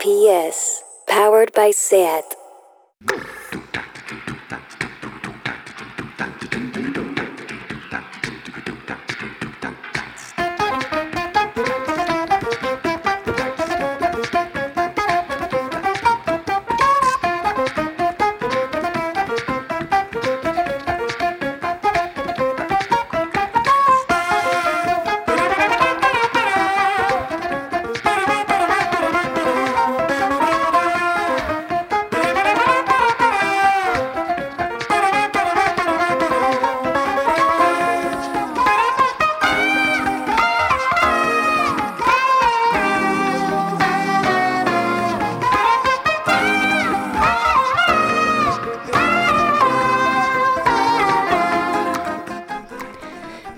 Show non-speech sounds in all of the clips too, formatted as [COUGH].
PS, powered by SAT.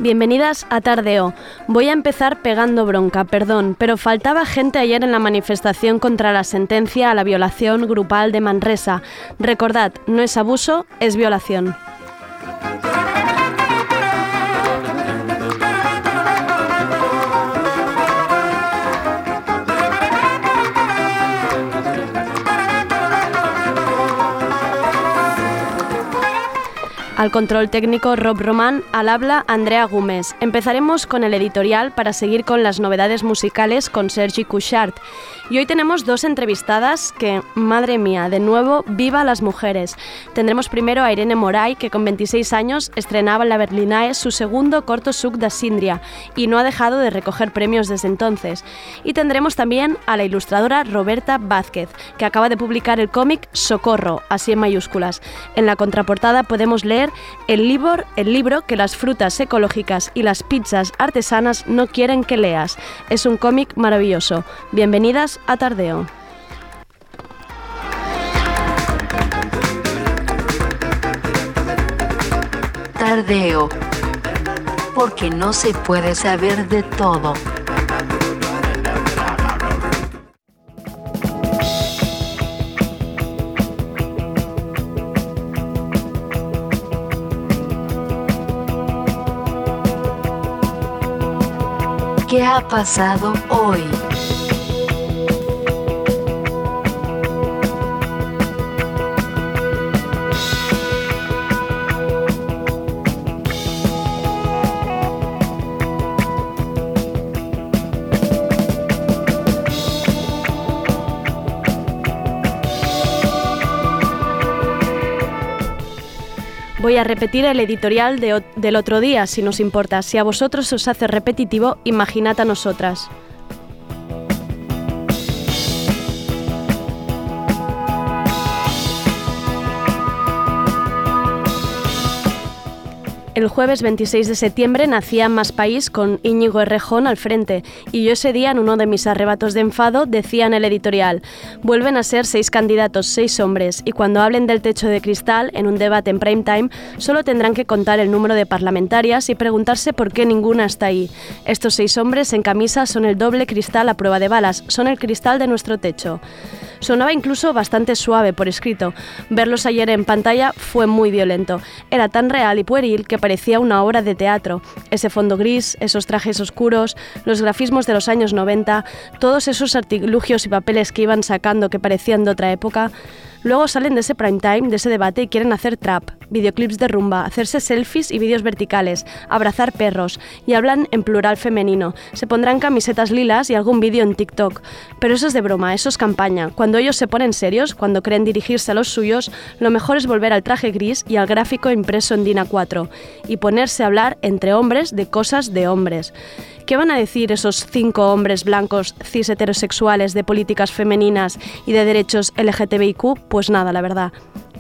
Bienvenidas a Tardeo. Voy a empezar pegando bronca, perdón, pero faltaba gente ayer en la manifestación contra la sentencia a la violación grupal de Manresa. Recordad, no es abuso, es violación. Al control técnico Rob Román, al habla Andrea Gómez. Empezaremos con el editorial para seguir con las novedades musicales con Sergi Couchard. Y hoy tenemos dos entrevistadas que, madre mía, de nuevo, viva las mujeres. Tendremos primero a Irene Moray, que con 26 años estrenaba en la Berlinae su segundo corto Suc da Sindria y no ha dejado de recoger premios desde entonces. Y tendremos también a la ilustradora Roberta Vázquez, que acaba de publicar el cómic Socorro, así en mayúsculas. En la contraportada podemos leer el libro, el libro que las frutas ecológicas y las pizzas artesanas no quieren que leas. Es un cómic maravilloso. Bienvenidas a Tardeo. Tardeo. Porque no se puede saber de todo. Pasado hoy? Voy a repetir el editorial de, del otro día, si nos importa. Si a vosotros os hace repetitivo, imaginad a nosotras. El jueves 26 de septiembre nacía Más País con Íñigo Errejón al frente y yo ese día en uno de mis arrebatos de enfado decía en el editorial, vuelven a ser seis candidatos, seis hombres y cuando hablen del techo de cristal en un debate en prime time solo tendrán que contar el número de parlamentarias y preguntarse por qué ninguna está ahí. Estos seis hombres en camisa son el doble cristal a prueba de balas, son el cristal de nuestro techo. Sonaba incluso bastante suave por escrito. Verlos ayer en pantalla fue muy violento. Era tan real y pueril que parecía una obra de teatro. Ese fondo gris, esos trajes oscuros, los grafismos de los años 90, todos esos artilugios y papeles que iban sacando que parecían de otra época, Luego salen de ese prime time, de ese debate y quieren hacer trap, videoclips de rumba, hacerse selfies y vídeos verticales, abrazar perros y hablan en plural femenino. Se pondrán camisetas lilas y algún vídeo en TikTok. Pero eso es de broma, eso es campaña. Cuando ellos se ponen serios, cuando creen dirigirse a los suyos, lo mejor es volver al traje gris y al gráfico impreso en DIN A4 y ponerse a hablar entre hombres de cosas de hombres. ¿Qué van a decir esos cinco hombres blancos cis heterosexuales de políticas femeninas y de derechos LGTBIQ? Pues nada, la verdad.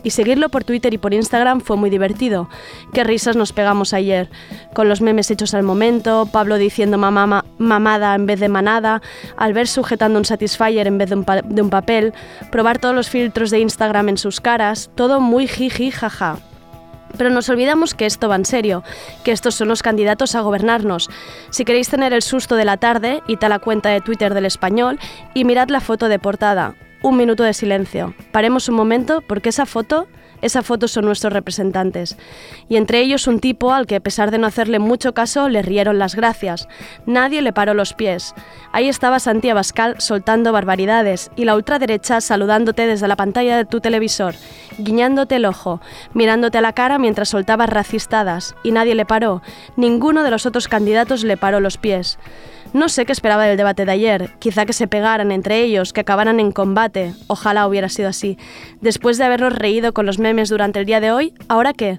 Y seguirlo por Twitter y por Instagram fue muy divertido. Qué risas nos pegamos ayer, con los memes hechos al momento, Pablo diciendo mamá, mamada en vez de manada, Albert sujetando un Satisfyer en vez de un, de un papel, probar todos los filtros de Instagram en sus caras, todo muy jiji jaja. Pero nos olvidamos que esto va en serio, que estos son los candidatos a gobernarnos. Si queréis tener el susto de la tarde, id a la cuenta de Twitter del español y mirad la foto de portada. Un minuto de silencio. Paremos un momento porque esa foto Esa foto son nuestros representantes. Y entre ellos un tipo al que, a pesar de no hacerle mucho caso, le rieron las gracias. Nadie le paró los pies. Ahí estaba Santi Abascal soltando barbaridades y la ultraderecha saludándote desde la pantalla de tu televisor, guiñándote el ojo, mirándote a la cara mientras soltaba racistadas. Y nadie le paró. Ninguno de los otros candidatos le paró los pies. No sé qué esperaba del debate de ayer, quizá que se pegaran entre ellos, que acabaran en combate, ojalá hubiera sido así. Después de habernos reído con los memes durante el día de hoy, ¿ahora qué?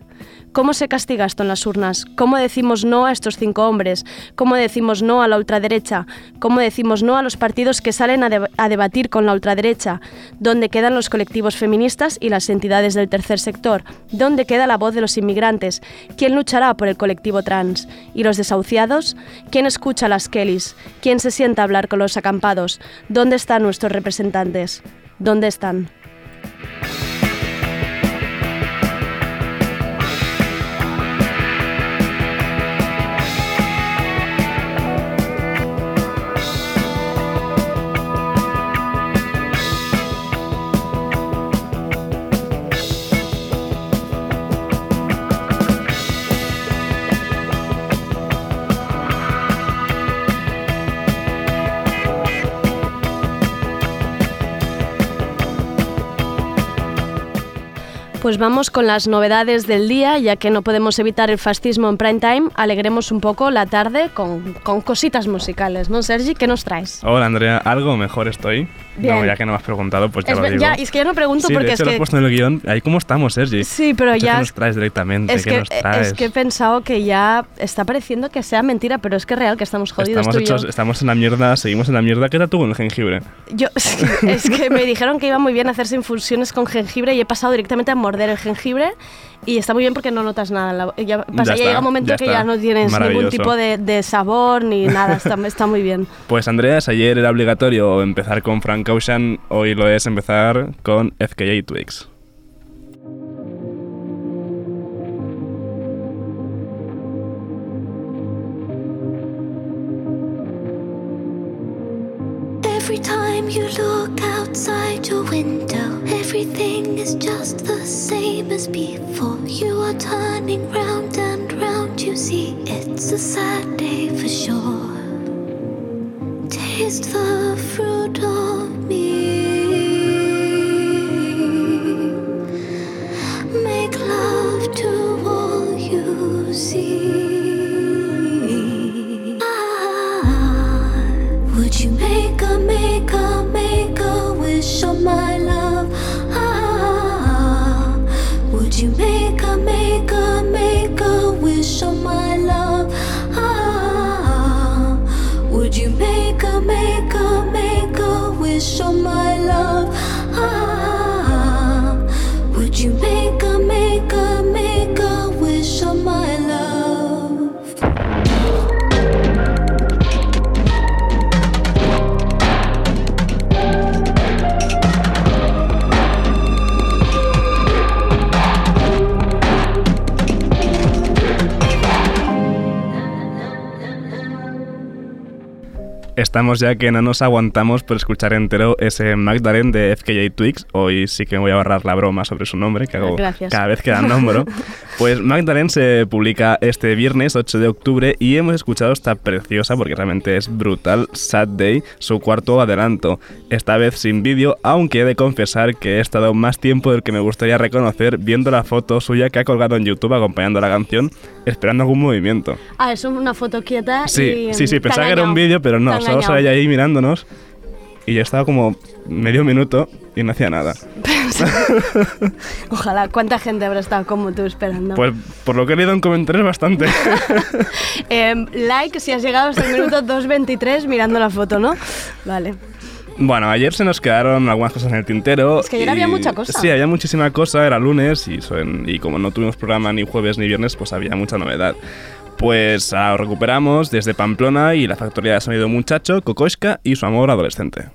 ¿Cómo se castiga esto en las urnas? ¿Cómo decimos no a estos cinco hombres? ¿Cómo decimos no a la ultraderecha? ¿Cómo decimos no a los partidos que salen a, debatir con la ultraderecha? ¿Dónde quedan los colectivos feministas y las entidades del tercer sector? ¿Dónde queda la voz de los inmigrantes? ¿Quién luchará por el colectivo trans? ¿Y los desahuciados? ¿Quién escucha a las Kellys? ¿Quién se sienta a hablar con los acampados? ¿Dónde están nuestros representantes? ¿Dónde están? Pues vamos con las novedades del día, ya que no podemos evitar el fascismo en prime time, alegremos un poco la tarde con, con cositas musicales, ¿no, Sergi? ¿Qué nos traes? Hola, Andrea, algo mejor estoy. No, ya que no me has preguntado, pues ya lo digo. Ya, es que ya no pregunto sí, porque de es hecho que... lo he puesto en el guion. Ahí cómo estamos, Sergi. Sí, pero ya... ¿Qué nos traes directamente? Es ¿Qué que, nos traes? es que he pensado que ya está pareciendo que sea mentira, pero es que es real que estamos jodidos estamos tú y yo. hechos, Estamos en la mierda, seguimos en la mierda. ¿Qué tal tú con el jengibre? Yo, [LAUGHS] es que me dijeron que iba muy bien hacerse infusiones con jengibre y he pasado directamente a morder el jengibre y está muy bien porque no notas nada. Ya, pasa, Ya ya está, llega un momento ya que ya no tienes ningún tipo de, de sabor ni [LAUGHS] nada, está, está muy bien. Pues Andreas, ayer era obligatorio empezar con Frank Ocean, hoy lo es empezar con FKJ Twigs. Every time you look outside your window, everything is just the same as before. You are turning round and round, you see, it's a sad day for sure. Taste the fruit of me. Estamos ya que no nos aguantamos por escuchar entero ese Magdalene de FKJ Twigs. Hoy sí que me voy a ahorrar la broma sobre su nombre, que hago Gracias. cada vez que la [LAUGHS] nombro. Pues Magdalene se publica este viernes 8 de octubre y hemos escuchado esta preciosa, porque realmente es brutal, Sad Day, su cuarto adelanto. Esta vez sin vídeo, aunque he de confesar que he estado más tiempo del que me gustaría reconocer viendo la foto suya que ha colgado en YouTube acompañando la canción, esperando algún movimiento. Ah, es una foto quieta Sí, y... sí, sí, pensaba que era un vídeo, pero no, solo sale ahí mirándonos y yo estaba como medio minuto y no hacía nada. [LAUGHS] Ojalá, ¿cuánta gente habrá estado como tú esperando? Pues por lo que he leído en comentarios bastante. [LAUGHS] Em, like si has llegado hasta el minuto [LAUGHS] 2.23 mirando la foto, ¿no? Vale. bueno, ayer se nos quedaron algunas cosas en el tintero. Es que ayer y- había mucha cosa. Sí, había muchísima cosa, era lunes y, son- y como no tuvimos programa ni jueves ni viernes, pues había mucha novedad. Pues ah, recuperamos desde Pamplona y la factoría de sonido Muchacho, Kokoschka y su amor adolescente.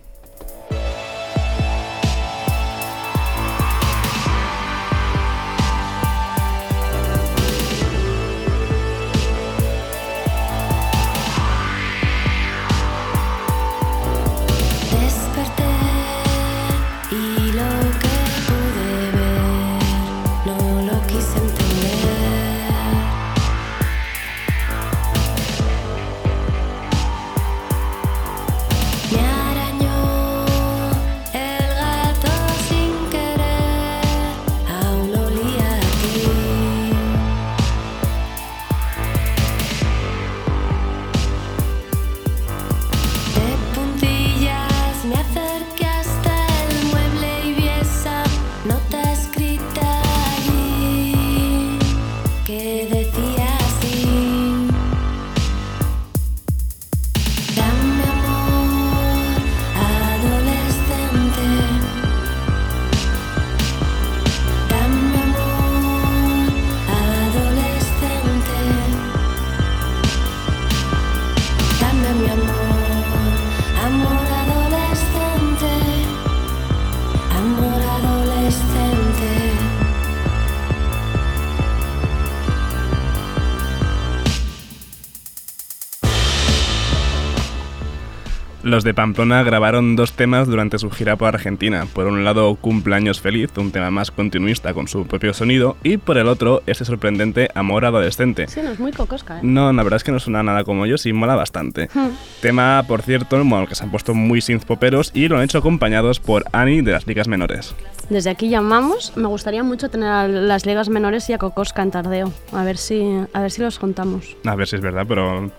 Los de Pamplona grabaron dos temas durante su gira por Argentina. Por un lado, Cumpleaños Feliz, un tema más continuista con su propio sonido, y por el otro, ese sorprendente Amor Adolescente. Sí, no es muy cocosca, ¿eh? No, la verdad es que no suena nada como ellos y mola bastante. Hmm. Tema, por cierto, bueno, que se han puesto muy synth-poperos y lo han hecho acompañados por Annie de las ligas menores. Desde aquí llamamos. Me gustaría mucho tener a las ligas menores y a Cocosca en Tardeo. A ver si, a ver si los juntamos. A ver si es verdad, pero...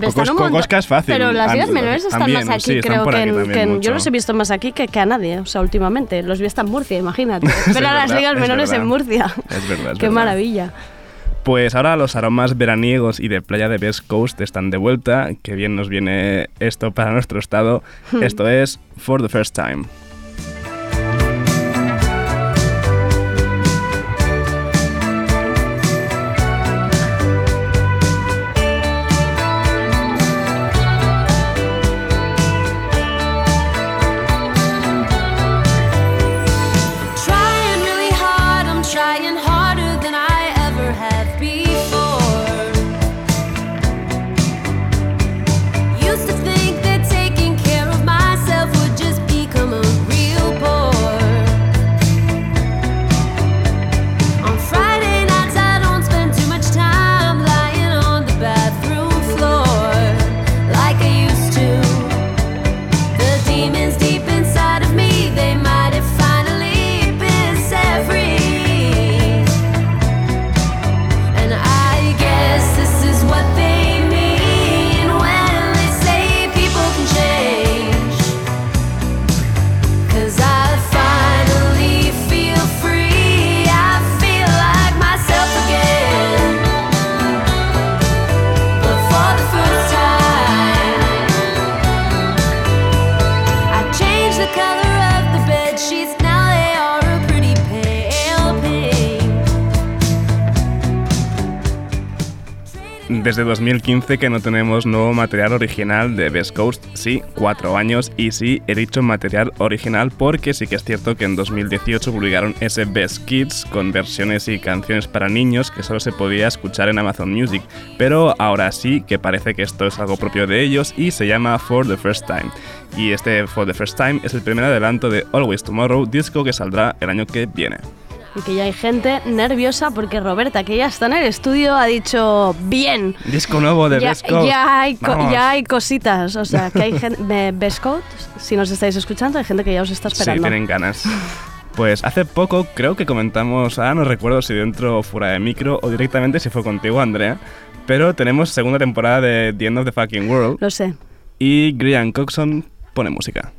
Cocos- un Cocosca es fácil. Pero las ligas menores están también, más aquí, sí, creo que, aquí en- también que en- yo los he visto más aquí que, que a nadie, o sea, últimamente. Los vi hasta en Murcia, imagínate. [LAUGHS] Pero a las ligas es menores verdad. en Murcia. Es verdad, es [LAUGHS] Qué verdad. maravilla. Pues ahora los aromas veraniegos y de playa de Best Coast están de vuelta. Qué bien nos viene esto para nuestro estado. Hmm. Esto es For the First Time. Desde 2015 que no tenemos nuevo material original de Best Coast. Sí, cuatro años y sí, he dicho material original porque sí que es cierto que en 2018 publicaron ese Best Kids con versiones y canciones para niños que solo se podía escuchar en Amazon Music. Pero ahora sí que parece que esto es algo propio de ellos y se llama For the First Time. Y este For the First Time es el primer adelanto de Always Tomorrow, disco que saldrá el año que viene. Y que ya hay gente nerviosa porque Roberta, que ya está en el estudio, ha dicho bien. Disco nuevo de Ya, Best Coast. ya hay, ya hay cositas, o sea, que hay gente, [LAUGHS] Best Coast, si nos estáis escuchando, hay gente que ya os está Sí, esperando. tienen ganas. Pues hace poco creo que comentamos, ah, no recuerdo si dentro o fuera de micro o directamente si fue contigo, Andrea, pero tenemos segunda temporada de The End of the Fucking World Lo sé. y Grian Coxon pone música.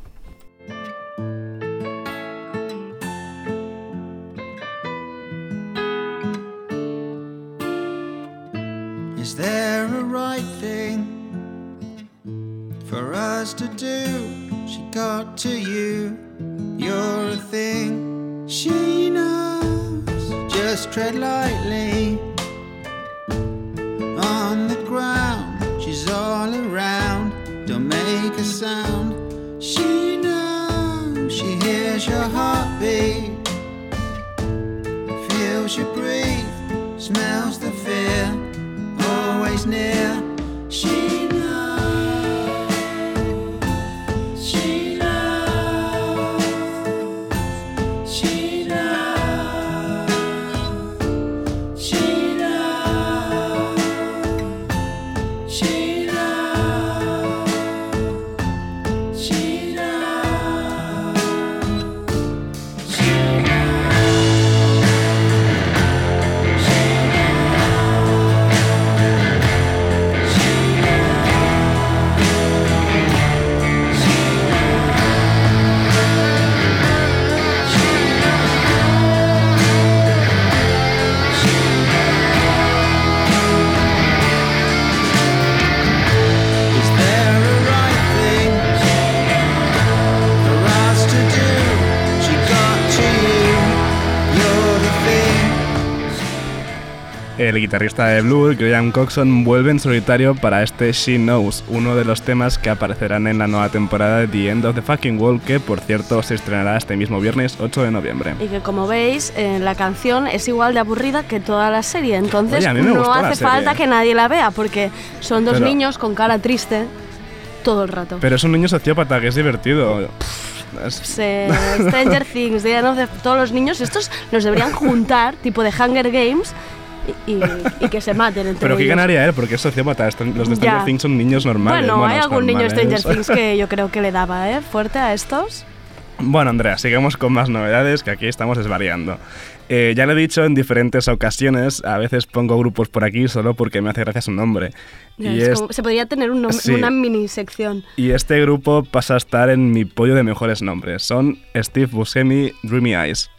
Us to do? She got to you, you're a thing. She knows, just tread lightly on the ground. She's all around, don't make a sound. She knows, she hears your heartbeat, feels you breathe, smells the fear always near. She El guitarrista de Blue, Graham Coxon, vuelve en solitario para este She Knows, uno de los temas que aparecerán en la nueva temporada de The End of the Fucking World, que por cierto se estrenará este mismo viernes 8 de noviembre. Y que como veis, eh, la canción es igual de aburrida que toda la serie. Entonces Oye, no hace falta que nadie la vea porque son dos Pero- niños con cara triste. todo el rato. Pero es un niño sociópata, que es divertido. Se- Stranger [LAUGHS] Things, de todos los niños, estos los deberían juntar, tipo de Hunger Games, y, y- que se maten entre Pero ¿qué ellos. ganaría él? Porque es sociópata. Los de Stranger Ya. Things son niños normales. Bueno, hay algún niño de normales. Stranger Things que yo [LAUGHS] creo que le daba, ¿eh? Fuerte a estos. Bueno, Andrea, sigamos con más novedades, que aquí estamos desvariando. Eh, ya lo he dicho en diferentes ocasiones, a veces pongo grupos por aquí solo porque me hace gracia su nombre. Y, es es- como- se podría tener un nom- Sí. una mini sección. y este grupo pasa a estar en mi pollo de mejores nombres. Son Steve Buscemi, Dreamy Eyes.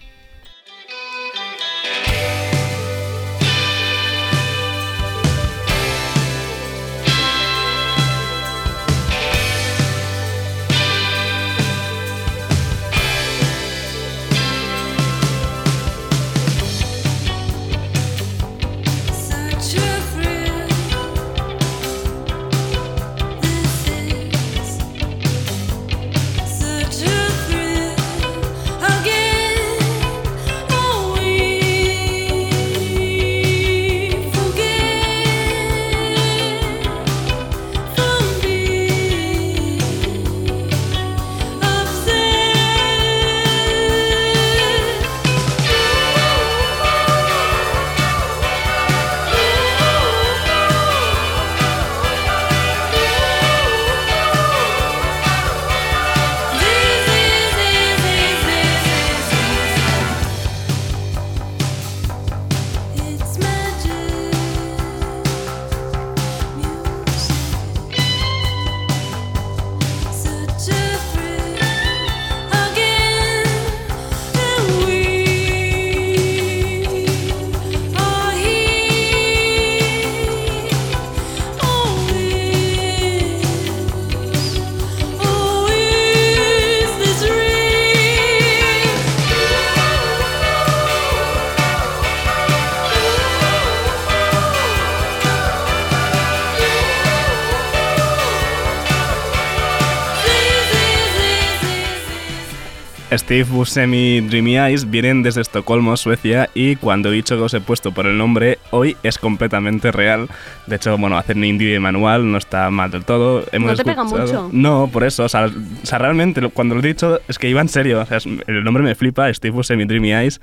a Steve Buscemi, Dreamy Eyes vienen desde Estocolmo, Suecia, y cuando he dicho que os he puesto por el nombre, hoy es completamente real. De hecho, bueno, hacer un indie de manual no está mal del todo. Hemos No te pega escuchado- mucho. No, por eso. O sea, o sea, realmente cuando lo he dicho es que iba en serio. O sea, el nombre me flipa, Steve Buscemi, Dreamy Eyes.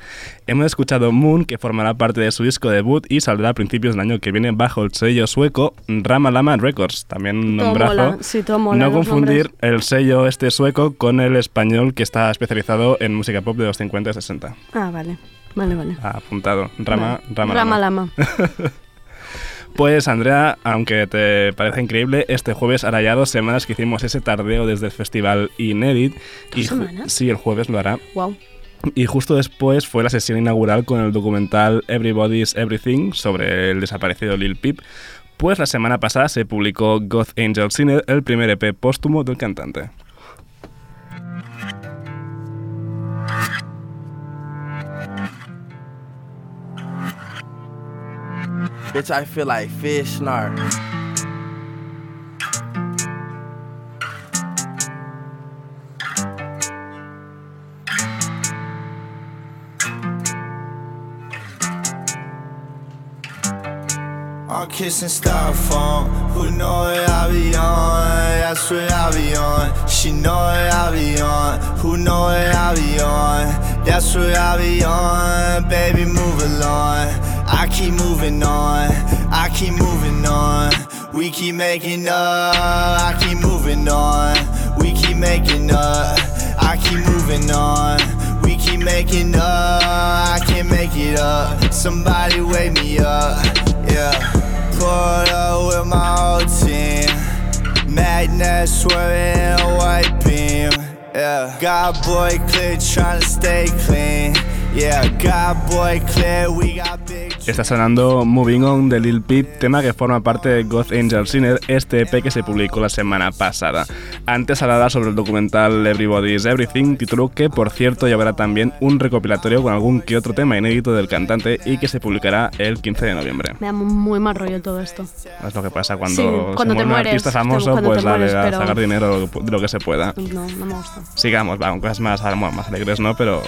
Hemos escuchado Moon, que formará parte de su disco debut y saldrá a principios del año que viene bajo el sello sueco Rama Lama Records. También un Todo nombrazo. mola, sí, todo mola, no confundir el sello este sueco con el español que está especializado en música pop de los 50 y 60. Ah, vale. Vale, vale. Apuntado. Rama, Vale. rama, Rama lama. Lama. [LAUGHS] Pues Andrea, aunque te parece increíble, este jueves hará ya dos semanas que hicimos ese tardeo desde el festival Inédit. ¿Dos y semanas? Sí, el jueves lo hará. Wow. Y justo después fue la sesión inaugural con el documental Everybody's Everything sobre el desaparecido Lil Peep. Pues la semana pasada se publicó God Angel Sinner, el primer EP póstumo del cantante. Bitch, I feel like fish snark. I'm kissing styrofoam. Who know it I be on? That's what I be on. She know it I be on. Who know it I be on? That's what I be on. Baby, move along. I keep moving on. I keep moving on. We keep making up. I keep moving on. We keep making up. I keep moving on. We keep making up. I can't make it up. Somebody wake me up. Yeah. Pulled up with my whole team. Magnet swerving a white beam. Yeah. God boy clear, trying to stay clean. Yeah. God boy clear, we got. Está sonando Moving On de Lil Peep, tema que forma parte de God Angel Sinner, este EP que se publicó la semana pasada. Antes hablaba sobre el documental Everybody's Everything, título que por cierto llevará también un recopilatorio con algún que otro tema inédito del cantante y que se publicará el 15 de noviembre. Me da muy mal rollo todo esto. Es lo que pasa cuando, Sí, se cuando te muere un mueres, artista te- famoso, cuando pues te dale mueres, a pero- sacar dinero de lo que se pueda. No, no me gusta. Sigamos, va, con cosas más, más alegres, ¿no? Pero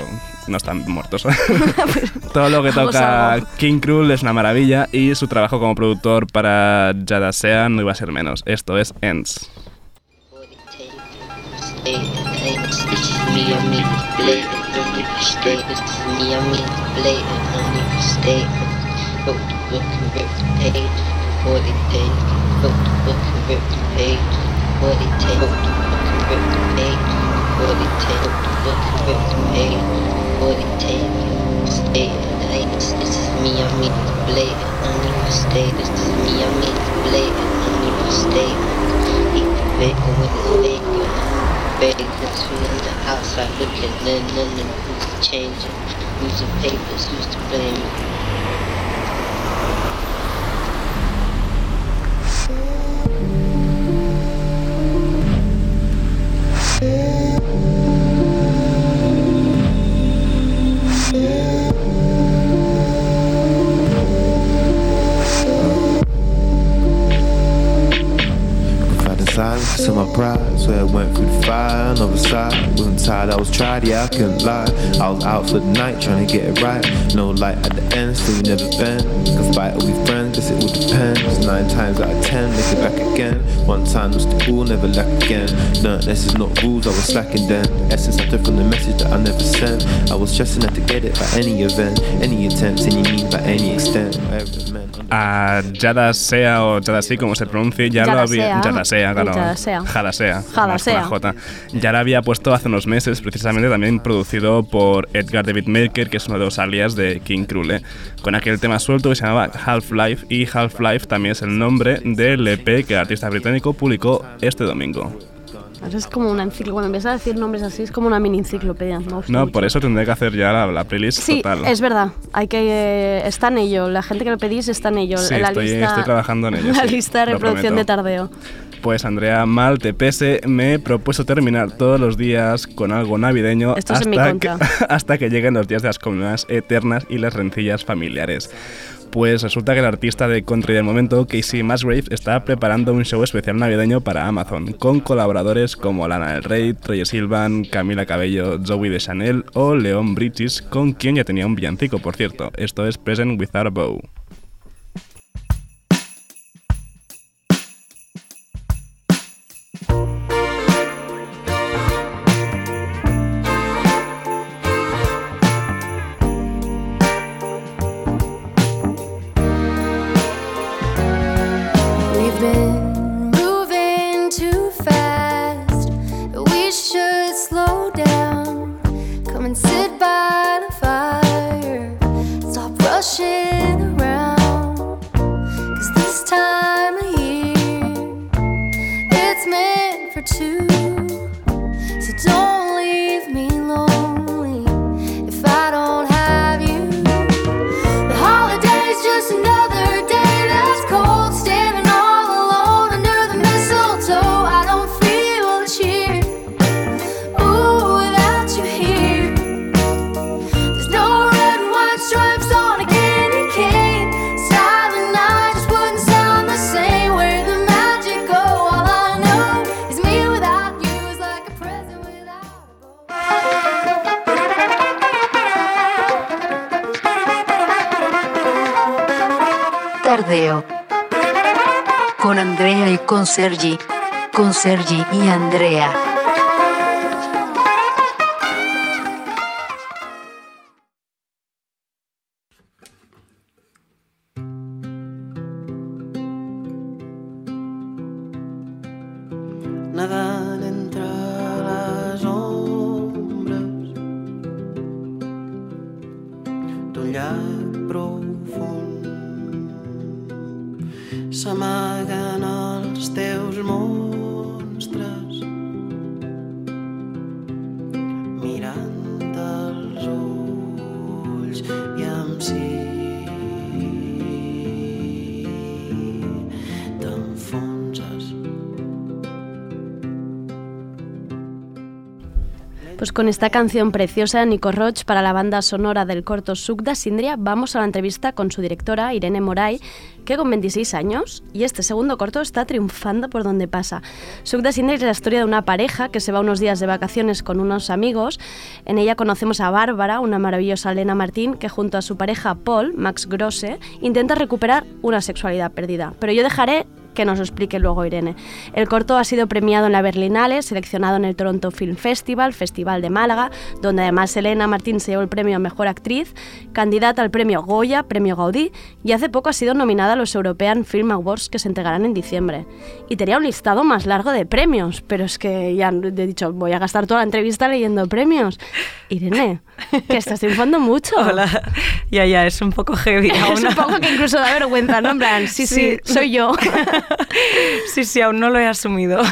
no están muertos. [LAUGHS] [LAUGHS] Todo lo que toca. King Es una maravilla y su trabajo como productor para Jada Sea no iba a ser menos. Esto es Ends. this is me, I mean to play. Anonymous stay, this is me, I mean to play. Anonymous status If you the it with a fake, you vagrants from the outside looking in and the rules changing the papers Who's to blame? Yeah. Silence to my pride, so I went through the fire on the other side. Wasn't tired, I was tried, yeah, I couldn't lie. I was out for the night, trying to get it right. No light at the end, still we never been. Can fight or we friends, guess it would depend. It's nine times out of ten, make it back again. One time was the cool, never lack again. Learned this is not rules, I was slacking then. Essence I took from the message that I never sent. I was stressing out to get it by any event, any attempt, any means, by any extent. Ah, Whatever it meant. A Yada Sea o Yada Sea, como se pronuncie, ya lo Yada había. Sea. Yada Sea, claro. Yada Sea. Jada Sea. Jada más con la Sea. J. Ya lo había puesto hace unos meses, precisamente también producido por Edgar David Maker, que es uno de los alias de King Krule, con aquel tema suelto que se llamaba Half-Life, y Half-Life también es el nombre del EP que el artista británico publicó este domingo. Ahora Es como una enciclopedia. Cuando empiezas a decir nombres así, es como una mini enciclopedia. No, mucho. por eso tendré que hacer ya la, la playlist Sí, total. es verdad. Hay que eh, está en ello. La gente que lo pedís está en ello. Sí, la estoy- lista, estoy trabajando en ello, [LAUGHS] La sí, lista de reproducción de tardeo. Pues Andrea Mal, te pese, me he propuesto terminar todos los días con algo navideño Esto hasta, que, [LAUGHS] hasta que lleguen los días de las comunidades eternas y las rencillas familiares. Pues resulta que el artista de country del momento, Casey Musgrave, está preparando un show especial navideño para Amazon, con colaboradores como Lana del Rey, Troye Silvan, Camila Cabello, Zoe de Chanel o Leon Bridges, con quien ya tenía un villancico, por cierto. Esto es Present Without a Bow. Con Andrea y con Sergi. Con Sergi y Andrea. Con esta canción preciosa de Nico Roch para la banda sonora del corto Sugda Sindria, vamos a la entrevista con su directora, Irene Moray, que con 26 años y este segundo corto está triunfando por donde pasa. Sugda Sindria es la historia de una pareja que se va unos días de vacaciones con unos amigos. En ella conocemos a Bárbara, una maravillosa Elena Martín, que junto a su pareja Paul, Max Grosse, intenta recuperar una sexualidad perdida. Pero yo dejaré que nos explique luego Irene. El corto ha sido premiado en la Berlinale, seleccionado en el Toronto Film Festival, Festival de Málaga, donde además Elena Martín se llevó el premio a Mejor Actriz, candidata al premio Goya, premio Gaudí, y hace poco ha sido nominada a los European Film Awards que se entregarán en diciembre. Y tenía un listado más largo de premios, pero es que ya he dicho, voy a gastar toda la entrevista leyendo premios. Irene, que estás triunfando mucho. [LAUGHS] Hola. Ya, ya, es un poco heavy. [LAUGHS] Es un poco que incluso da vergüenza, ¿no? En plan, sí, sí, Sí. soy yo. [LAUGHS] [LAUGHS] Sí, sí, aún no lo he asumido. [LAUGHS]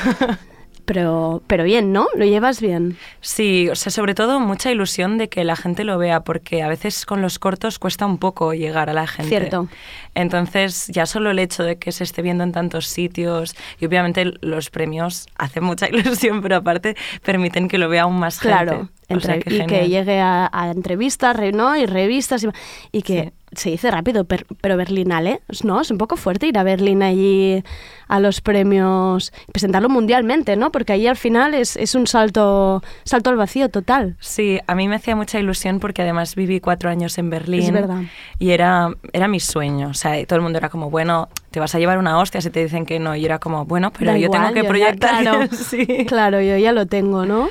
Pero, pero bien, ¿no? Lo llevas bien. Sí, o sea, sobre todo mucha ilusión de que la gente lo vea, porque a veces con los cortos cuesta un poco llegar a la gente. Cierto. Entonces, ya solo el hecho de que se esté viendo en tantos sitios, y obviamente los premios [LAUGHS] hacen mucha ilusión, pero aparte permiten que lo vea aún más Claro. gente. O sea, entre- y genial. que llegue a, a entrevistas, re- ¿no? Y revistas. Y, y que se dice rápido, per- pero Berlinale, ¿no? Es un poco fuerte ir a Berlín allí a los premios, presentarlo mundialmente, ¿no? Porque ahí al final es, es un salto, salto al vacío total. Sí, a mí me hacía mucha ilusión porque además viví cuatro años en Berlín. Es verdad. Y era, era mi sueño. O sea, todo el mundo era como, bueno, te vas a llevar una hostia si te dicen que no. Y era como, bueno, pero Da yo igual, tengo que yo ya- proyectar. claro, [LAUGHS] sí. claro, yo ya lo tengo, ¿no?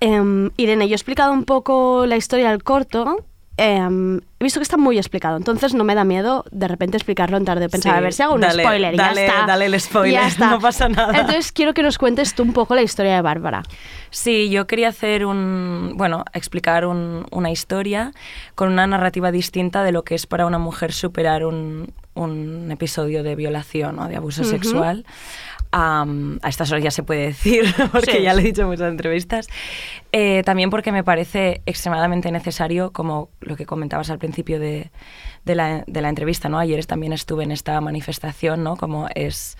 Em, Irene, yo he explicado un poco la historia del corto. em, he visto que está muy explicado, entonces no me da miedo de repente explicarlo en tarde. Pensaba, Sí, a ver si hago un dale, spoiler. y dale, ya está. dale el spoiler, Ya está. [LAUGHS] no pasa nada. Entonces quiero que nos cuentes tú un poco la historia de Bárbara. Sí, yo quería hacer un, bueno, explicar un- una historia con una narrativa distinta de lo que es para una mujer superar un, un episodio de violación o de abuso sexual. A estas horas ya se puede decir, [LAUGHS] porque Sí. ya lo he dicho en muchas entrevistas. Eh, también porque me parece extremadamente necesario, como lo que comentabas al principio de, de la, de la entrevista, ¿no? Ayer también estuve en esta manifestación, ¿no? Como es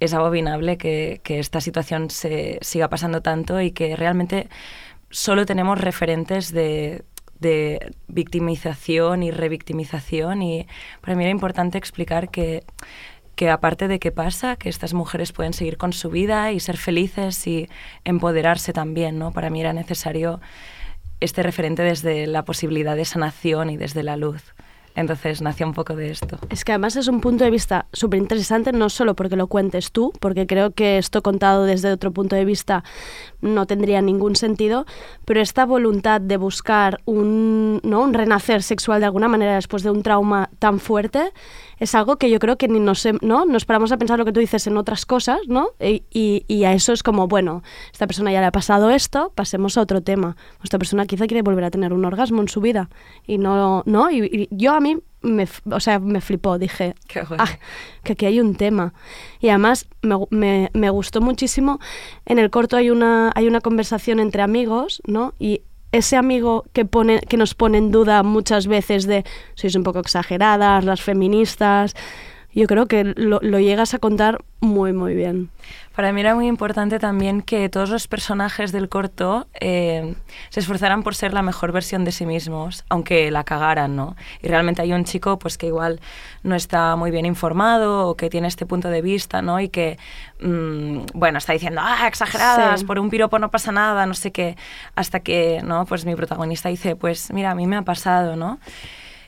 es abominable que, que esta situación se siga pasando tanto y que realmente solo tenemos referentes de, de victimización y revictimización y para mí era importante explicar que, que aparte de que pasa, que estas mujeres pueden seguir con su vida y ser felices y empoderarse también, ¿no? Para mí era necesario este referente desde la posibilidad de sanación y desde la luz. Entonces nació un poco de esto. Es que además es un punto de vista súper interesante, no solo porque lo cuentes tú, porque creo que esto contado desde otro punto de vista no tendría ningún sentido, pero esta voluntad de buscar un, ¿no? un renacer sexual de alguna manera después de un trauma tan fuerte es algo que yo creo que ni nos, ¿no? nos paramos a pensar lo que tú dices en otras cosas, ¿no? Y, y- y a eso es como, bueno, esta persona ya le ha pasado esto, pasemos a otro tema. Esta persona quizá quiere volver a tener un orgasmo en su vida y no, ¿no? Y, y yo a mí me, o sea, me flipó, dije, Qué guay. ah, que aquí hay un tema. Y además me, me- me gustó muchísimo, en el corto hay una, hay una conversación entre amigos, ¿no? Y ese amigo que, pone, que nos pone en duda muchas veces de sois un poco exageradas, las feministas, yo creo que lo, lo llegas a contar muy, muy bien. Para mí era muy importante también que todos los personajes del corto eh, se esforzaran por ser la mejor versión de sí mismos, aunque la cagaran, ¿no? Y realmente hay un chico pues que igual no está muy bien informado o que tiene este punto de vista, ¿no? Y que, mm, bueno, está diciendo, ah, exageradas, Sí. por un piropo no pasa nada, no sé qué, hasta que, ¿no? Pues mi protagonista dice, pues mira, a mí me ha pasado, ¿no?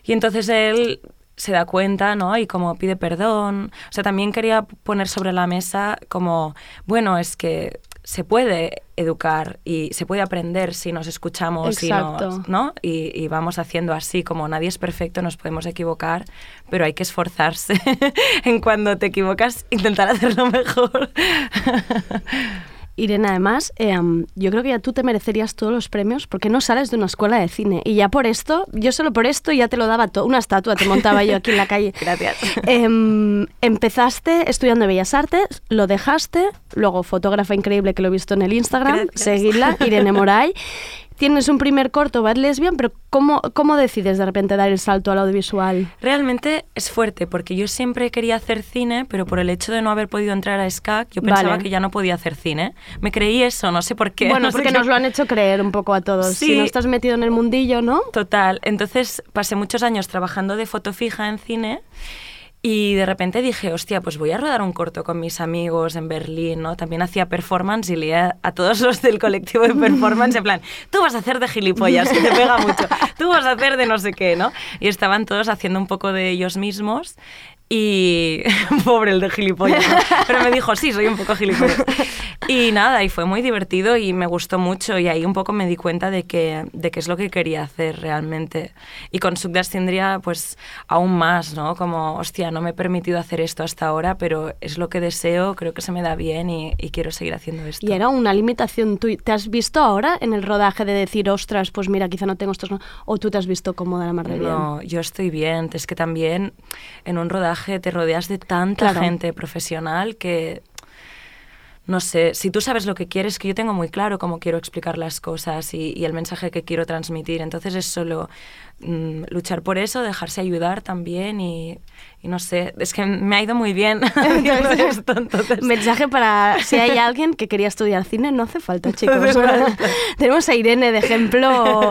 Y entonces él se da cuenta, ¿no? Y como pide perdón. O sea, también quería poner sobre la mesa como, bueno, es que se puede educar y se puede aprender si nos escuchamos y, Exacto. nos, ¿no? y, y vamos haciendo así, como nadie es perfecto, nos podemos equivocar, pero hay que esforzarse [LAUGHS] en cuando te equivocas, intentar hacerlo mejor. [LAUGHS] Irene, además, em, yo creo que ya tú te merecerías todos los premios porque no sales de una escuela de cine. Y ya por esto, yo solo por esto ya te lo daba todo. Una estatua te montaba yo aquí en la calle. [LAUGHS] Gracias. Em, empezaste estudiando Bellas Artes, lo dejaste, luego fotógrafa increíble que lo he visto en el Instagram, Gracias. seguidla, Irene Moray. [LAUGHS] Tienes un primer corto, Bad Lesbian, pero ¿cómo, ¿cómo decides de repente dar el salto al audiovisual? Realmente es fuerte porque yo siempre quería hacer cine, pero por el hecho de no haber podido entrar a SCAC, yo pensaba Vale. que ya no podía hacer cine. Me creí eso, no sé por qué. Bueno, [LAUGHS] no porque qué- nos lo han hecho creer un poco a todos. Si no estás metido en el mundillo, ¿no? Total. Entonces pasé muchos años trabajando de foto fija en cine y de repente dije, hostia, pues voy a rodar un corto con mis amigos en Berlín, ¿no? También hacía performance y leía a todos los del colectivo de performance en plan, tú vas a hacer de gilipollas, que te pega mucho, tú vas a hacer de no sé qué, ¿no? Y estaban todos haciendo un poco de ellos mismos Y [LAUGHS] pobre el de gilipollas, ¿no? [LAUGHS] pero me dijo, sí, soy un poco gilipollas. Y nada, y fue muy divertido y me gustó mucho y ahí un poco me di cuenta de que, de qué es lo que quería hacer realmente. Y con Sugdas tendría pues aún más, ¿no? Como, hostia, no me he permitido hacer esto hasta ahora, pero es lo que deseo, creo que se me da bien y, y quiero seguir haciendo esto. Y era una limitación tuya. ¿Te has visto ahora en el rodaje de decir, ostras, pues mira, quizá no tengo estos... no"? ¿O tú te has visto cómoda la mar de bien? No, yo estoy bien. Es que también en un rodaje te rodeas de tanta Claro. gente profesional que, no sé, si tú sabes lo que quieres, que yo tengo muy claro cómo quiero explicar las cosas y, y el mensaje que quiero transmitir. Entonces es solo mm, luchar por eso, dejarse ayudar también y, y no sé, es que me ha ido muy bien [LAUGHS] haciendo esto. Entonces, Mensaje para si hay [LAUGHS] alguien que quería estudiar cine, no hace falta, chicos. [LAUGHS] Tenemos a Irene de ejemplo.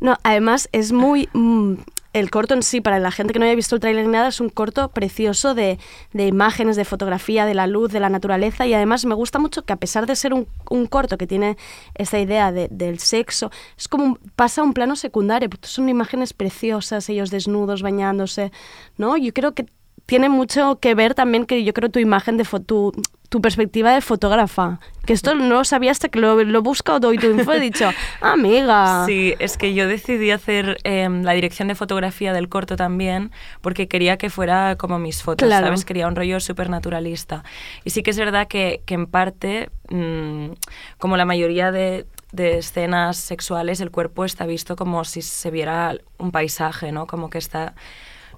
No, además es muy mm, el corto en sí, para la gente que no haya visto el tráiler ni nada, es un corto precioso de, de imágenes, de fotografía, de la luz, de la naturaleza y además me gusta mucho que a pesar de ser un, un corto que tiene esta idea de- del sexo, es como un- pasa a un plano secundario, porque son imágenes preciosas, ellos desnudos, bañándose, ¿no? Yo creo que tiene mucho que ver también que yo creo tu imagen de fo- tu, tu perspectiva de fotógrafa. Que esto no lo sabía hasta que lo, lo he buscado hoy tu info he dicho, [LAUGHS] amiga. Sí, es que yo decidí hacer em, la dirección de fotografía del corto también porque quería que fuera como mis fotos, Claro. ¿sabes? Quería un rollo súper naturalista. Y sí que es verdad que, que en parte, mm, como la mayoría de, de escenas sexuales, el cuerpo está visto como si se viera un paisaje, ¿no? Como que está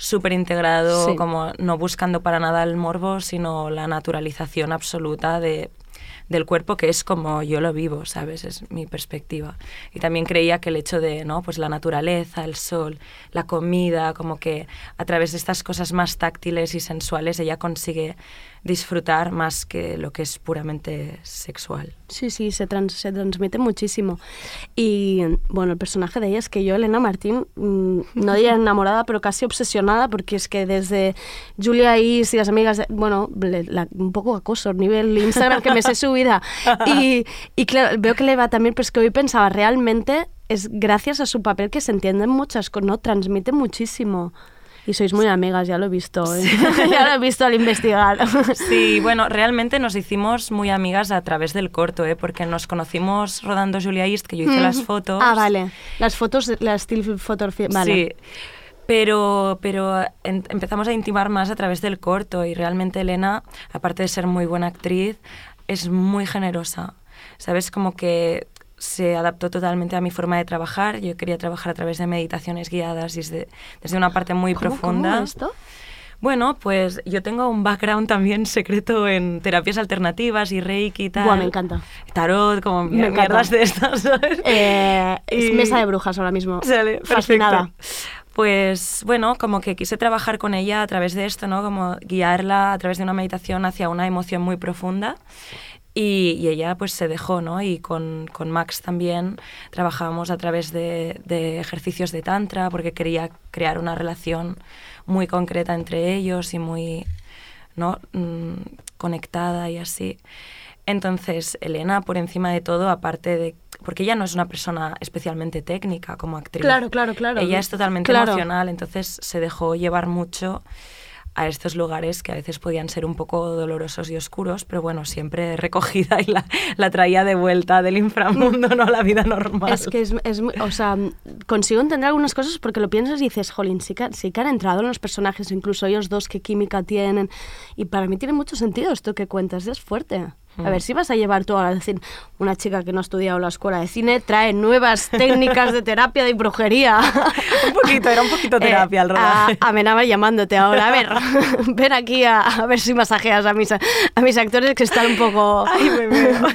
súper integrado, Sí. como no buscando para nada el morbo, sino la naturalización absoluta de, del cuerpo, que es como yo lo vivo, ¿sabes? Es mi perspectiva. Y también creía que el hecho de, ¿no? Pues la naturaleza, el sol, la comida, como que a través de estas cosas más táctiles y sensuales ella consigue disfrutar más que lo que es puramente sexual. Sí, sí, se, trans- se transmite muchísimo. Y bueno, el personaje de ella es que yo, Elena Martín, mm, no diría [LAUGHS] enamorada, pero casi obsesionada, porque es que desde Julia Is y las amigas, de- bueno, la- un poco acoso, nivel Instagram, que me sé su vida. Y, y claro, veo que le va también, pero es que hoy pensaba, realmente es gracias a su papel que se entienden muchas cosas, ¿no? Transmite muchísimo. Y sois muy amigas, ya lo he visto. ¿eh? [LAUGHS] ya lo he visto al investigar. [LAUGHS] Sí, bueno, realmente nos hicimos muy amigas a través del corto, ¿eh? porque nos conocimos rodando Julia East, que yo hice las fotos. Ah, vale. Las fotos, las still photography. Vale. Sí. Pero, pero en- empezamos a intimar más a través del corto y realmente Elena, aparte de ser muy buena actriz, es muy generosa. ¿Sabes? Como que se adaptó totalmente a mi forma de trabajar. Yo quería trabajar a través de meditaciones guiadas desde, desde una parte muy ¿Cómo- profunda. ¿Cómo esto? Bueno, pues yo tengo un background también secreto en terapias alternativas y reiki y tal. Buah, me encanta. Tarot, como Me encanta. mierdas de estas, ¿sabes? Eh, es Y- mesa de brujas ahora mismo. Sale, Fascinada. perfecto. Pues bueno, como que quise trabajar con ella a través de esto, ¿no? Como guiarla a través de una meditación hacia una emoción muy profunda. Y, y ella pues se dejó, ¿no? Y con, con Max también trabajábamos a través de, de ejercicios de tantra porque quería crear una relación muy concreta entre ellos y muy, ¿no? Mm, conectada y así. Entonces, Elena, por encima de todo, aparte de... Porque ella no es una persona especialmente técnica como actriz. Claro, claro, claro. Ella es totalmente Claro. emocional, entonces se dejó llevar mucho a estos lugares que a veces podían ser un poco dolorosos y oscuros, pero bueno, siempre recogida y la, traía de vuelta del inframundo, no a la vida normal. Es que es, muy- o sea, consigo entender algunas cosas porque lo piensas y dices, jolín, sí que, sí han entrado en los personajes, incluso ellos dos, qué química tienen. Y para mí tiene mucho sentido esto que cuentas, es fuerte. A ver, si vas a llevar tú a decir, una chica que no ha estudiado la escuela de cine trae nuevas técnicas de terapia de brujería. [LAUGHS] un poquito, era un poquito terapia el rodaje. Eh, A, amenaba llamándote ahora. A ver, [LAUGHS] ven aquí a, a ver si masajeas a mis, a mis actores que están un poco... [LAUGHS] Ay, me veo.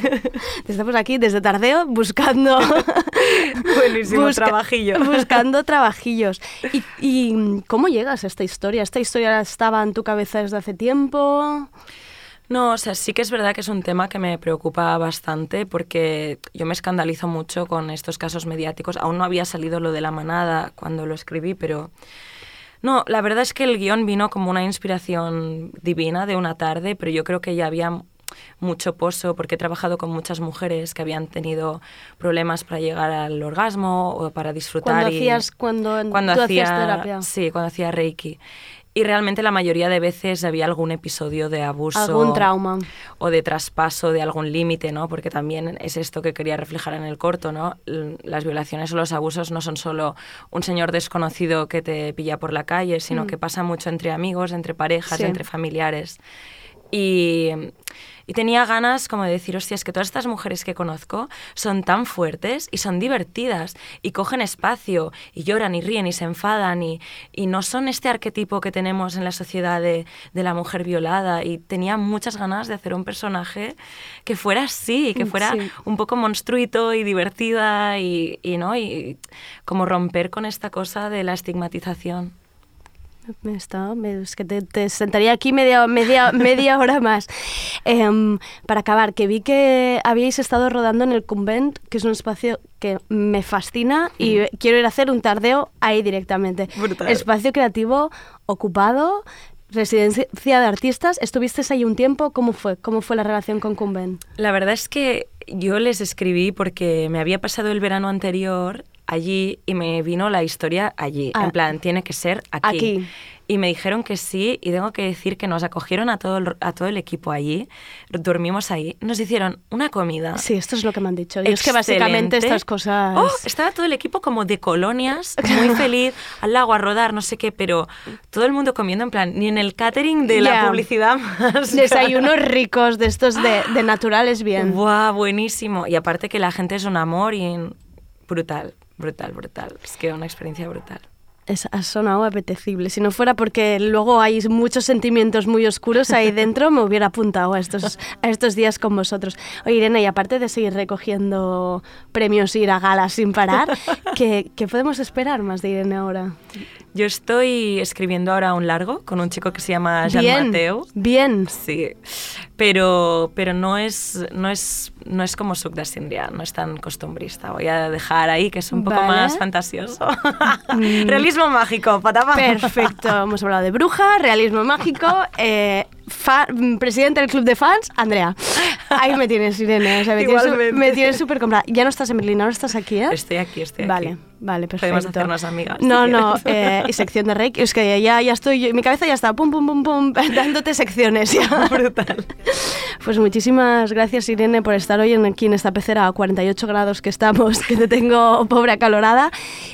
Estamos aquí desde tardeo buscando... Buenísimo, trabajillo. Buscando trabajillos. ¿Y, y cómo llegas a esta historia? ¿Esta historia estaba en tu cabeza desde hace tiempo? No, o sea, sí que es verdad que es un tema que me preocupa bastante porque yo me escandalizo mucho con estos casos mediáticos. Aún no había salido lo de la manada cuando lo escribí, pero... No, la verdad es que el guion vino como una inspiración divina de una tarde, pero yo creo que ya había mucho pozo porque he trabajado con muchas mujeres que habían tenido problemas para llegar al orgasmo o para disfrutar. Cuando y- hacías, cuando, cuando tú hacía hacías terapia. Sí, cuando hacía Reiki. Y realmente la mayoría de veces había algún episodio de abuso. Algún trauma. O de traspaso de algún límite, ¿no? Porque también es esto que quería reflejar en el corto, ¿no? Las violaciones o los abusos no son solo un señor desconocido que te pilla por la calle, sino Mm. que pasa mucho entre amigos, entre parejas, Sí. entre familiares. Y, y tenía ganas como de decir, hostia, es que todas estas mujeres que conozco son tan fuertes y son divertidas y cogen espacio y lloran y ríen y se enfadan y, y no son este arquetipo que tenemos en la sociedad de, de la mujer violada. Y tenía muchas ganas de hacer un personaje que fuera así, que Mm, fuera sí. un poco monstruito y divertida y, y, ¿no? y como romper con esta cosa de la estigmatización. Me está, me- es que te, te sentaría aquí media, media, [LAUGHS] media hora más. Em, para acabar, que vi que habíais estado rodando en el Convent, que es un espacio que me fascina y quiero ir a hacer un tardeo ahí directamente. Brutal. Espacio creativo ocupado, residencia de artistas. ¿Estuvisteis ahí un tiempo? ¿Cómo fue? ¿Cómo fue la relación con Convent? La verdad es que yo les escribí porque me había pasado el verano anterior allí y me vino la historia allí. Ah. En plan, tiene que ser aquí. Aquí. Y me dijeron que sí y tengo que decir que nos acogieron a todo el, a todo el equipo allí. Dormimos ahí. Nos hicieron una comida. Sí, esto es lo que me han dicho. Y es que básicamente estas cosas... Oh, estaba todo el equipo como de colonias, muy [LAUGHS] feliz, al lago a rodar, no sé qué, pero todo el mundo comiendo en plan, ni en el catering de Ya. la publicidad [LAUGHS] más. Desayunos ricos de estos de, [GASPS] de naturales bien. Buah, buenísimo. Y aparte que la gente es un amor y brutal, brutal, brutal. Es que una experiencia brutal. Es, ha sonado apetecible. Si no fuera porque luego hay muchos sentimientos muy oscuros ahí dentro, me hubiera apuntado a estos, a estos días con vosotros. Oye, Irene, y aparte de seguir recogiendo premios y ir a galas sin parar, ¿qué, qué podemos esperar más de Irene ahora? Yo estoy escribiendo ahora un largo con un chico que se llama Jean Bien, Mateo. bien. Sí, pero, pero no, es, no, es, no es como Suc de Sindria, no es tan costumbrista. Voy a dejar ahí que es un poco Vale. más fantasioso. [LAUGHS] Realismo mágico, patapa. Perfecto. Hemos hablado de bruja, realismo mágico, eh, mm, presidente del club de fans, Andrea. Ahí me tienes, Irene. O sea, me tienes me tienes súper comprada. Ya no estás en Berlín, ahora estás aquí, ¿eh? Estoy aquí, estoy Vale, aquí. vale, perfecto. Podemos hacernos amigas. No, si no, eh, y sección de Reiki. Es que ya, ya estoy, mi cabeza ya está, pum, pum, pum, pum, [LAUGHS] dándote secciones ya. [LAUGHS] Brutal. [LAUGHS] Pues muchísimas gracias, Irene, por estar hoy en, aquí en esta pecera a 48 grados que estamos, que te tengo [LAUGHS] pobre acalorada.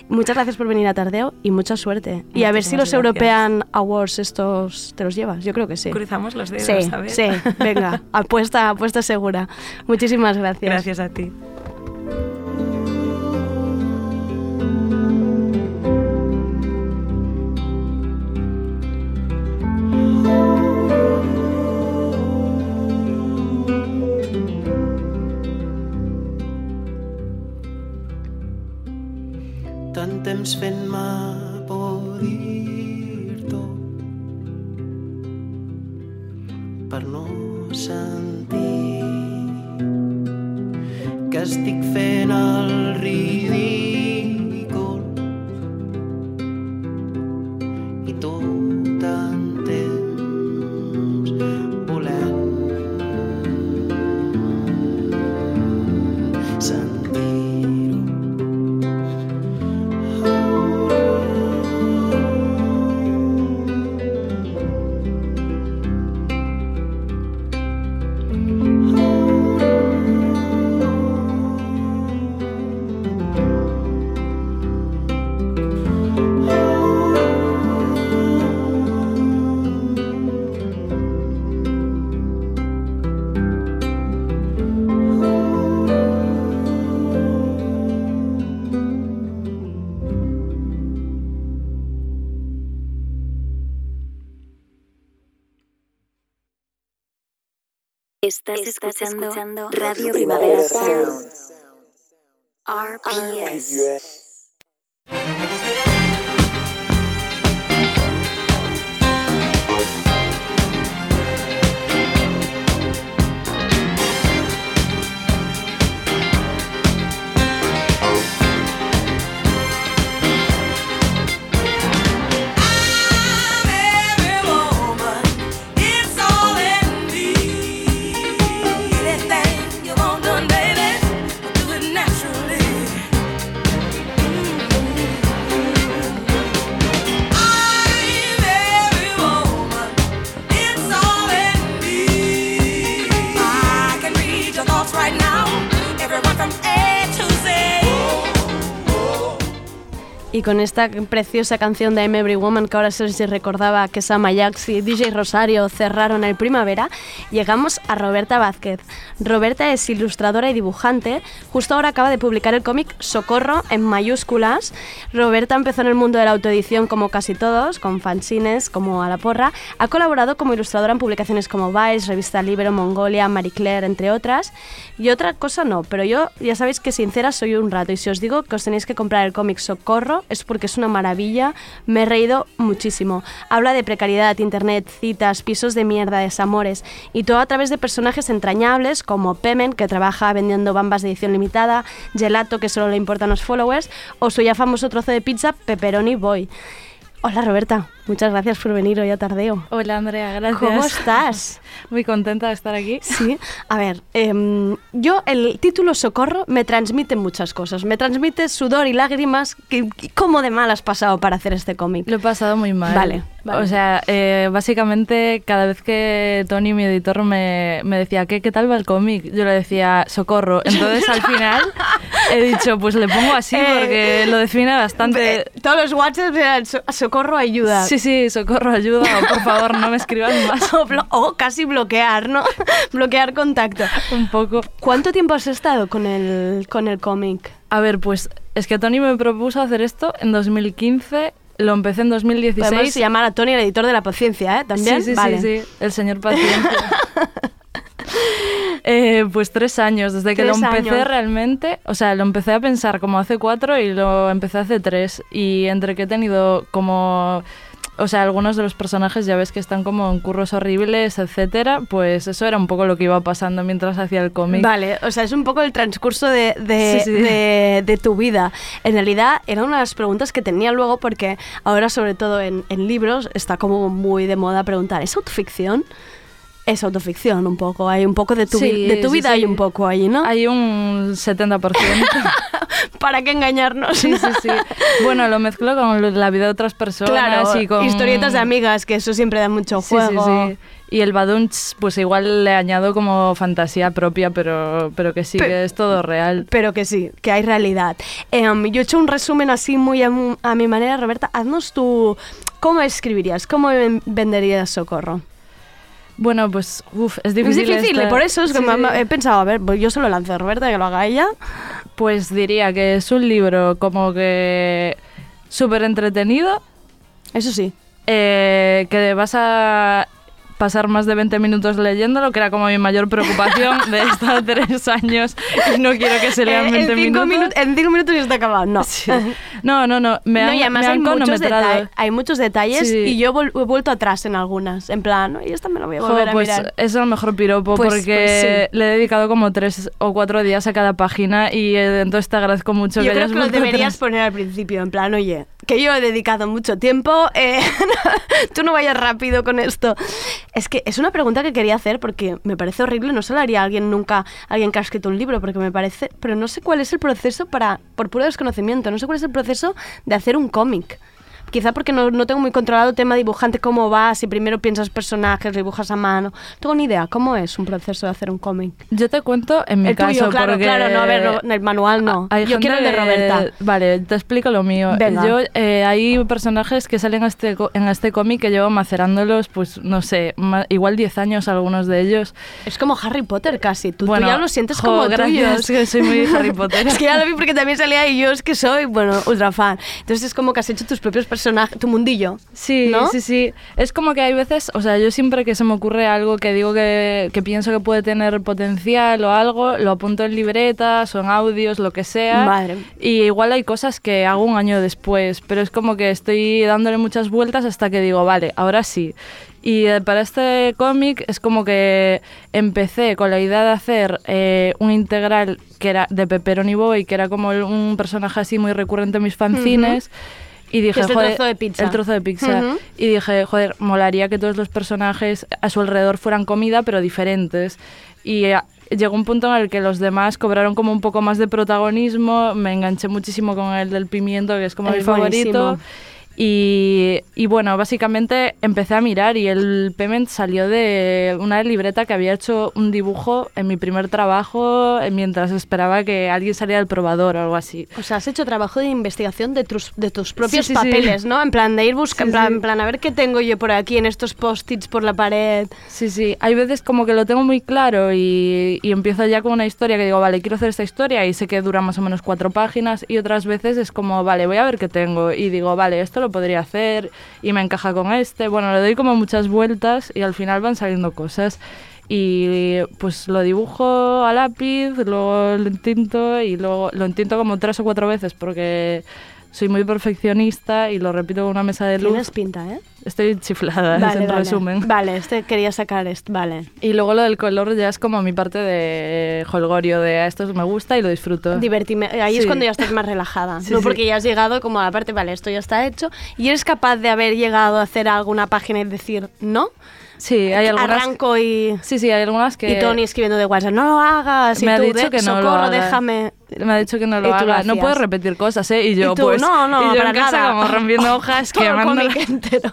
Muchas gracias por venir a Tardeo y mucha suerte. y a ver si los gracias. European Awards estos te los llevas. Yo creo que sí. Cruzamos los dedos, Sí, ¿sabes? sí, venga, [LAUGHS] apuesta, apuesta segura. Muchísimas gracias. Gracias a ti. Tant temps fent-me por dir-t'ho per no sentir que estic fent el ridícul Estás, escuchando, Radio Primavera Sound. RPS. Con esta preciosa canción de I'm Every Woman, que ahora se recordaba que Sama Jax y DJ Rosario cerraron el primavera, llegamos a Roberta Vázquez. Roberta es ilustradora y dibujante. Justo ahora acaba de publicar el cómic Socorro en mayúsculas. Roberta empezó en el mundo de la autoedición como casi todos, con fanzines como A la Porra. Ha colaborado como ilustradora en publicaciones como Vice, Revista Libero, Mongolia, Marie Claire, entre otras. Y otra cosa no, pero yo ya sabéis que sincera soy un rato y si os digo que os tenéis que comprar el cómic Socorro es porque es una maravilla, me he reído muchísimo. Habla de precariedad, internet, citas, pisos de mierda, desamores y todo a través de personajes entrañables como Pemen, que trabaja vendiendo bambas de edición limitada, Gelato, que solo le importan los followers, o su ya famoso trozo de pizza, Pepperoni Boy. Hola Roberta, muchas gracias por venir hoy a Tardeo. Hola Andrea, gracias. ¿Cómo estás? [LAUGHS] Muy contenta de estar aquí. Sí, a ver, em, yo el título Socorro me transmite muchas cosas. Me transmite sudor y lágrimas. que- ¿Cómo de mal has pasado para hacer este cómic? Lo he pasado muy mal. Vale, vale. O sea, eh, básicamente cada vez que Tony, mi editor, me, me decía, ¿qué, ¿qué tal va el cómic? Yo le decía, socorro. Entonces al final he dicho, pues le pongo así [LAUGHS] Eh, porque lo define bastante. Eh, Todos los WhatsApps eran "So- Socorro, ayuda. Sí, sí, socorro, ayuda, o por favor no me escribas más. [LAUGHS] o, casi bloquear, ¿no? [LAUGHS] bloquear contacto. Un poco. ¿Cuánto tiempo has estado con el, con el cómic? A ver, pues es que Tony me propuso hacer esto en 2015, lo empecé en 2016. Podemos llamar a Tony el editor de la paciencia, ¿eh? ¿También? Sí, sí, Vale. sí, sí, el señor paciencia. [LAUGHS] Eh, pues tres años, desde que lo empecé años. realmente, o sea, lo empecé a pensar como hace cuatro y lo empecé hace tres. Y entre que he tenido como, o sea, algunos de los personajes ya ves que están como en curros horribles, etcétera, pues eso era un poco lo que iba pasando mientras hacía el cómic. Vale, o sea, es un poco el transcurso de, de, Sí, sí. de- de tu vida. En realidad, era una de las preguntas que tenía luego, porque ahora, sobre todo en, en libros, está como muy de moda preguntar: ¿es autoficción? Es autoficción, un poco. Hay un poco de tu, Sí, de tu sí, vida, sí. hay un poco ahí, ¿no? Hay un 70%. [LAUGHS] ¿Para qué engañarnos? Sí, sí, sí. Bueno, lo mezclo con la vida de otras personas Claro, y con... historietas de amigas, que eso siempre da mucho juego. sí. Y el Badunch, pues igual le añado como fantasía propia, pero, pero que sí, que es todo real. Pero que sí, que hay realidad. Em, yo he hecho un resumen así muy a, a mi manera, Roberta. Haznos tú, ¿cómo escribirías? ¿Cómo ven- venderías Socorro? Bueno, pues, uff, es difícil. es difícil, por eso es que Sí, me- sí. me- he pensado, a ver, pues yo se lo lanzo a Roberta, que lo haga ella. Pues diría que es un libro como que súper entretenido. Eso sí. eh, que vas a pasar más de 20 minutos leyéndolo, que era como mi mayor preocupación de estar [LAUGHS] tres años y no quiero que se lean Eh, 20 en, cinco minutos. minu- en cinco minutos ya está acabado. No. No, no, no. Me No, han, y además me hay han muchos, hay muchos detalles Sí. y yo he vuelto atrás en algunas. En plan, y esta me la voy a Jo, volver a pues mirar. es el mejor piropo Pues- porque pues le he dedicado como tres o cuatro días a cada página y eh, entonces te agradezco mucho Yo que creo hayas que lo deberías atrás. poner al principio, en plan, oye, que yo he dedicado mucho tiempo, eh, [LAUGHS] tú no vayas rápido con esto. Es que es una pregunta que quería hacer porque me parece horrible, no se la haría alguien nunca, alguien que ha escrito un libro, porque me parece, pero no sé cuál es el proceso para, por puro desconocimiento, no sé cuál es el proceso de hacer un cómic. Quizá porque no, no tengo muy controlado el tema dibujante, cómo va, si primero piensas personajes, dibujas a mano. No tengo ni idea, ¿cómo es un proceso de hacer un cómic? Yo te cuento en mi El caso tuyo, claro, porque claro, no, a ver, no, en el manual no. Hay Yo quiero el de Roberta. Vale, te explico lo mío. Venga. Yo, eh, hay personajes que salen este en este cómic que llevo macerándolos, pues no sé, igual 10 años algunos de ellos. Es como Harry Potter casi. Tú, tú Bueno, ya lo sientes jo, como gracias, tuyo. que soy muy Harry [LAUGHS] Potter. es que ya lo vi porque también salía y yo es que soy, bueno, ultra fan. Entonces es como que has hecho tus propios personajes, tu mundillo. Sí, ¿no? sí, sí. Es como que hay veces, o sea, yo siempre que se me ocurre algo que digo que, que pienso que puede tener potencial o algo, lo apunto en libretas o en audios, lo que sea. Madre. Y igual hay cosas que hago un año después, pero es como que estoy dándole muchas vueltas hasta que digo, vale, ahora sí. Y eh, para este cómic es como que empecé con la idea de hacer eh, un integral que era de Pepperoni Boy, que era como un personaje así muy recurrente en mis fanzines. Y dije, es el joder, trozo de pizza. El trozo de pizza. Ujú. Y dije, joder, molaría que todos los personajes a su alrededor fueran comida, pero diferentes. Y eh, llegó un punto en el que los demás cobraron como un poco más de protagonismo. Me enganché muchísimo con el del pimiento, que es como Es mi favorito. Y, y bueno, básicamente empecé a mirar y el payment salió de una libreta que había hecho un dibujo en mi primer trabajo eh, mientras esperaba que alguien saliera del probador o algo así. O sea, has hecho trabajo de investigación de tus, de tus propios Sí, sí, sí. papeles, ¿no? En plan, de ir buscando, Sí, en, plan, sí. en plan, a ver qué tengo yo por aquí en estos post-its por la pared. Sí, sí, hay veces como que lo tengo muy claro y, y empiezo ya con una historia que digo, vale, quiero hacer esta historia y sé que dura más o menos cuatro páginas y otras veces es como, vale, voy a ver qué tengo y digo, vale, esto lo podría hacer y me encaja con este. Bueno, le doy como muchas vueltas y al final van saliendo cosas. Y pues lo dibujo a lápiz, luego lo entinto y luego lo entinto como tres o cuatro veces porque soy muy perfeccionista y lo repito con una mesa de luz. Tienes pinta, ¿eh? Estoy chiflada, es en resumen. Vale, este quería sacar esto, vale. Y luego lo del color ya es como mi parte de holgorio, de "Ah, esto me gusta y lo disfruto. Divertime. Ahí es cuando ya estás más relajada. [LAUGHS] Sí, no sí. porque ya has llegado como a la parte, vale, esto ya está hecho. Y eres capaz de haber llegado a hacer alguna página y decir, no. Sí, hay algunas... Arranco y. Sí, sí, hay algunas que... Y Tony escribiendo de WhatsApp, no lo hagas. y me ha tú, dicho de, que no socorro, lo haga. déjame. Me ha dicho que no Y lo tú lo haga. no puedes repetir cosas, ¿eh? Y yo, Y tú, pues... no, no, y yo para en casa nada. como rompiendo [LAUGHS] hojas, Todo el quemando... cómic entero.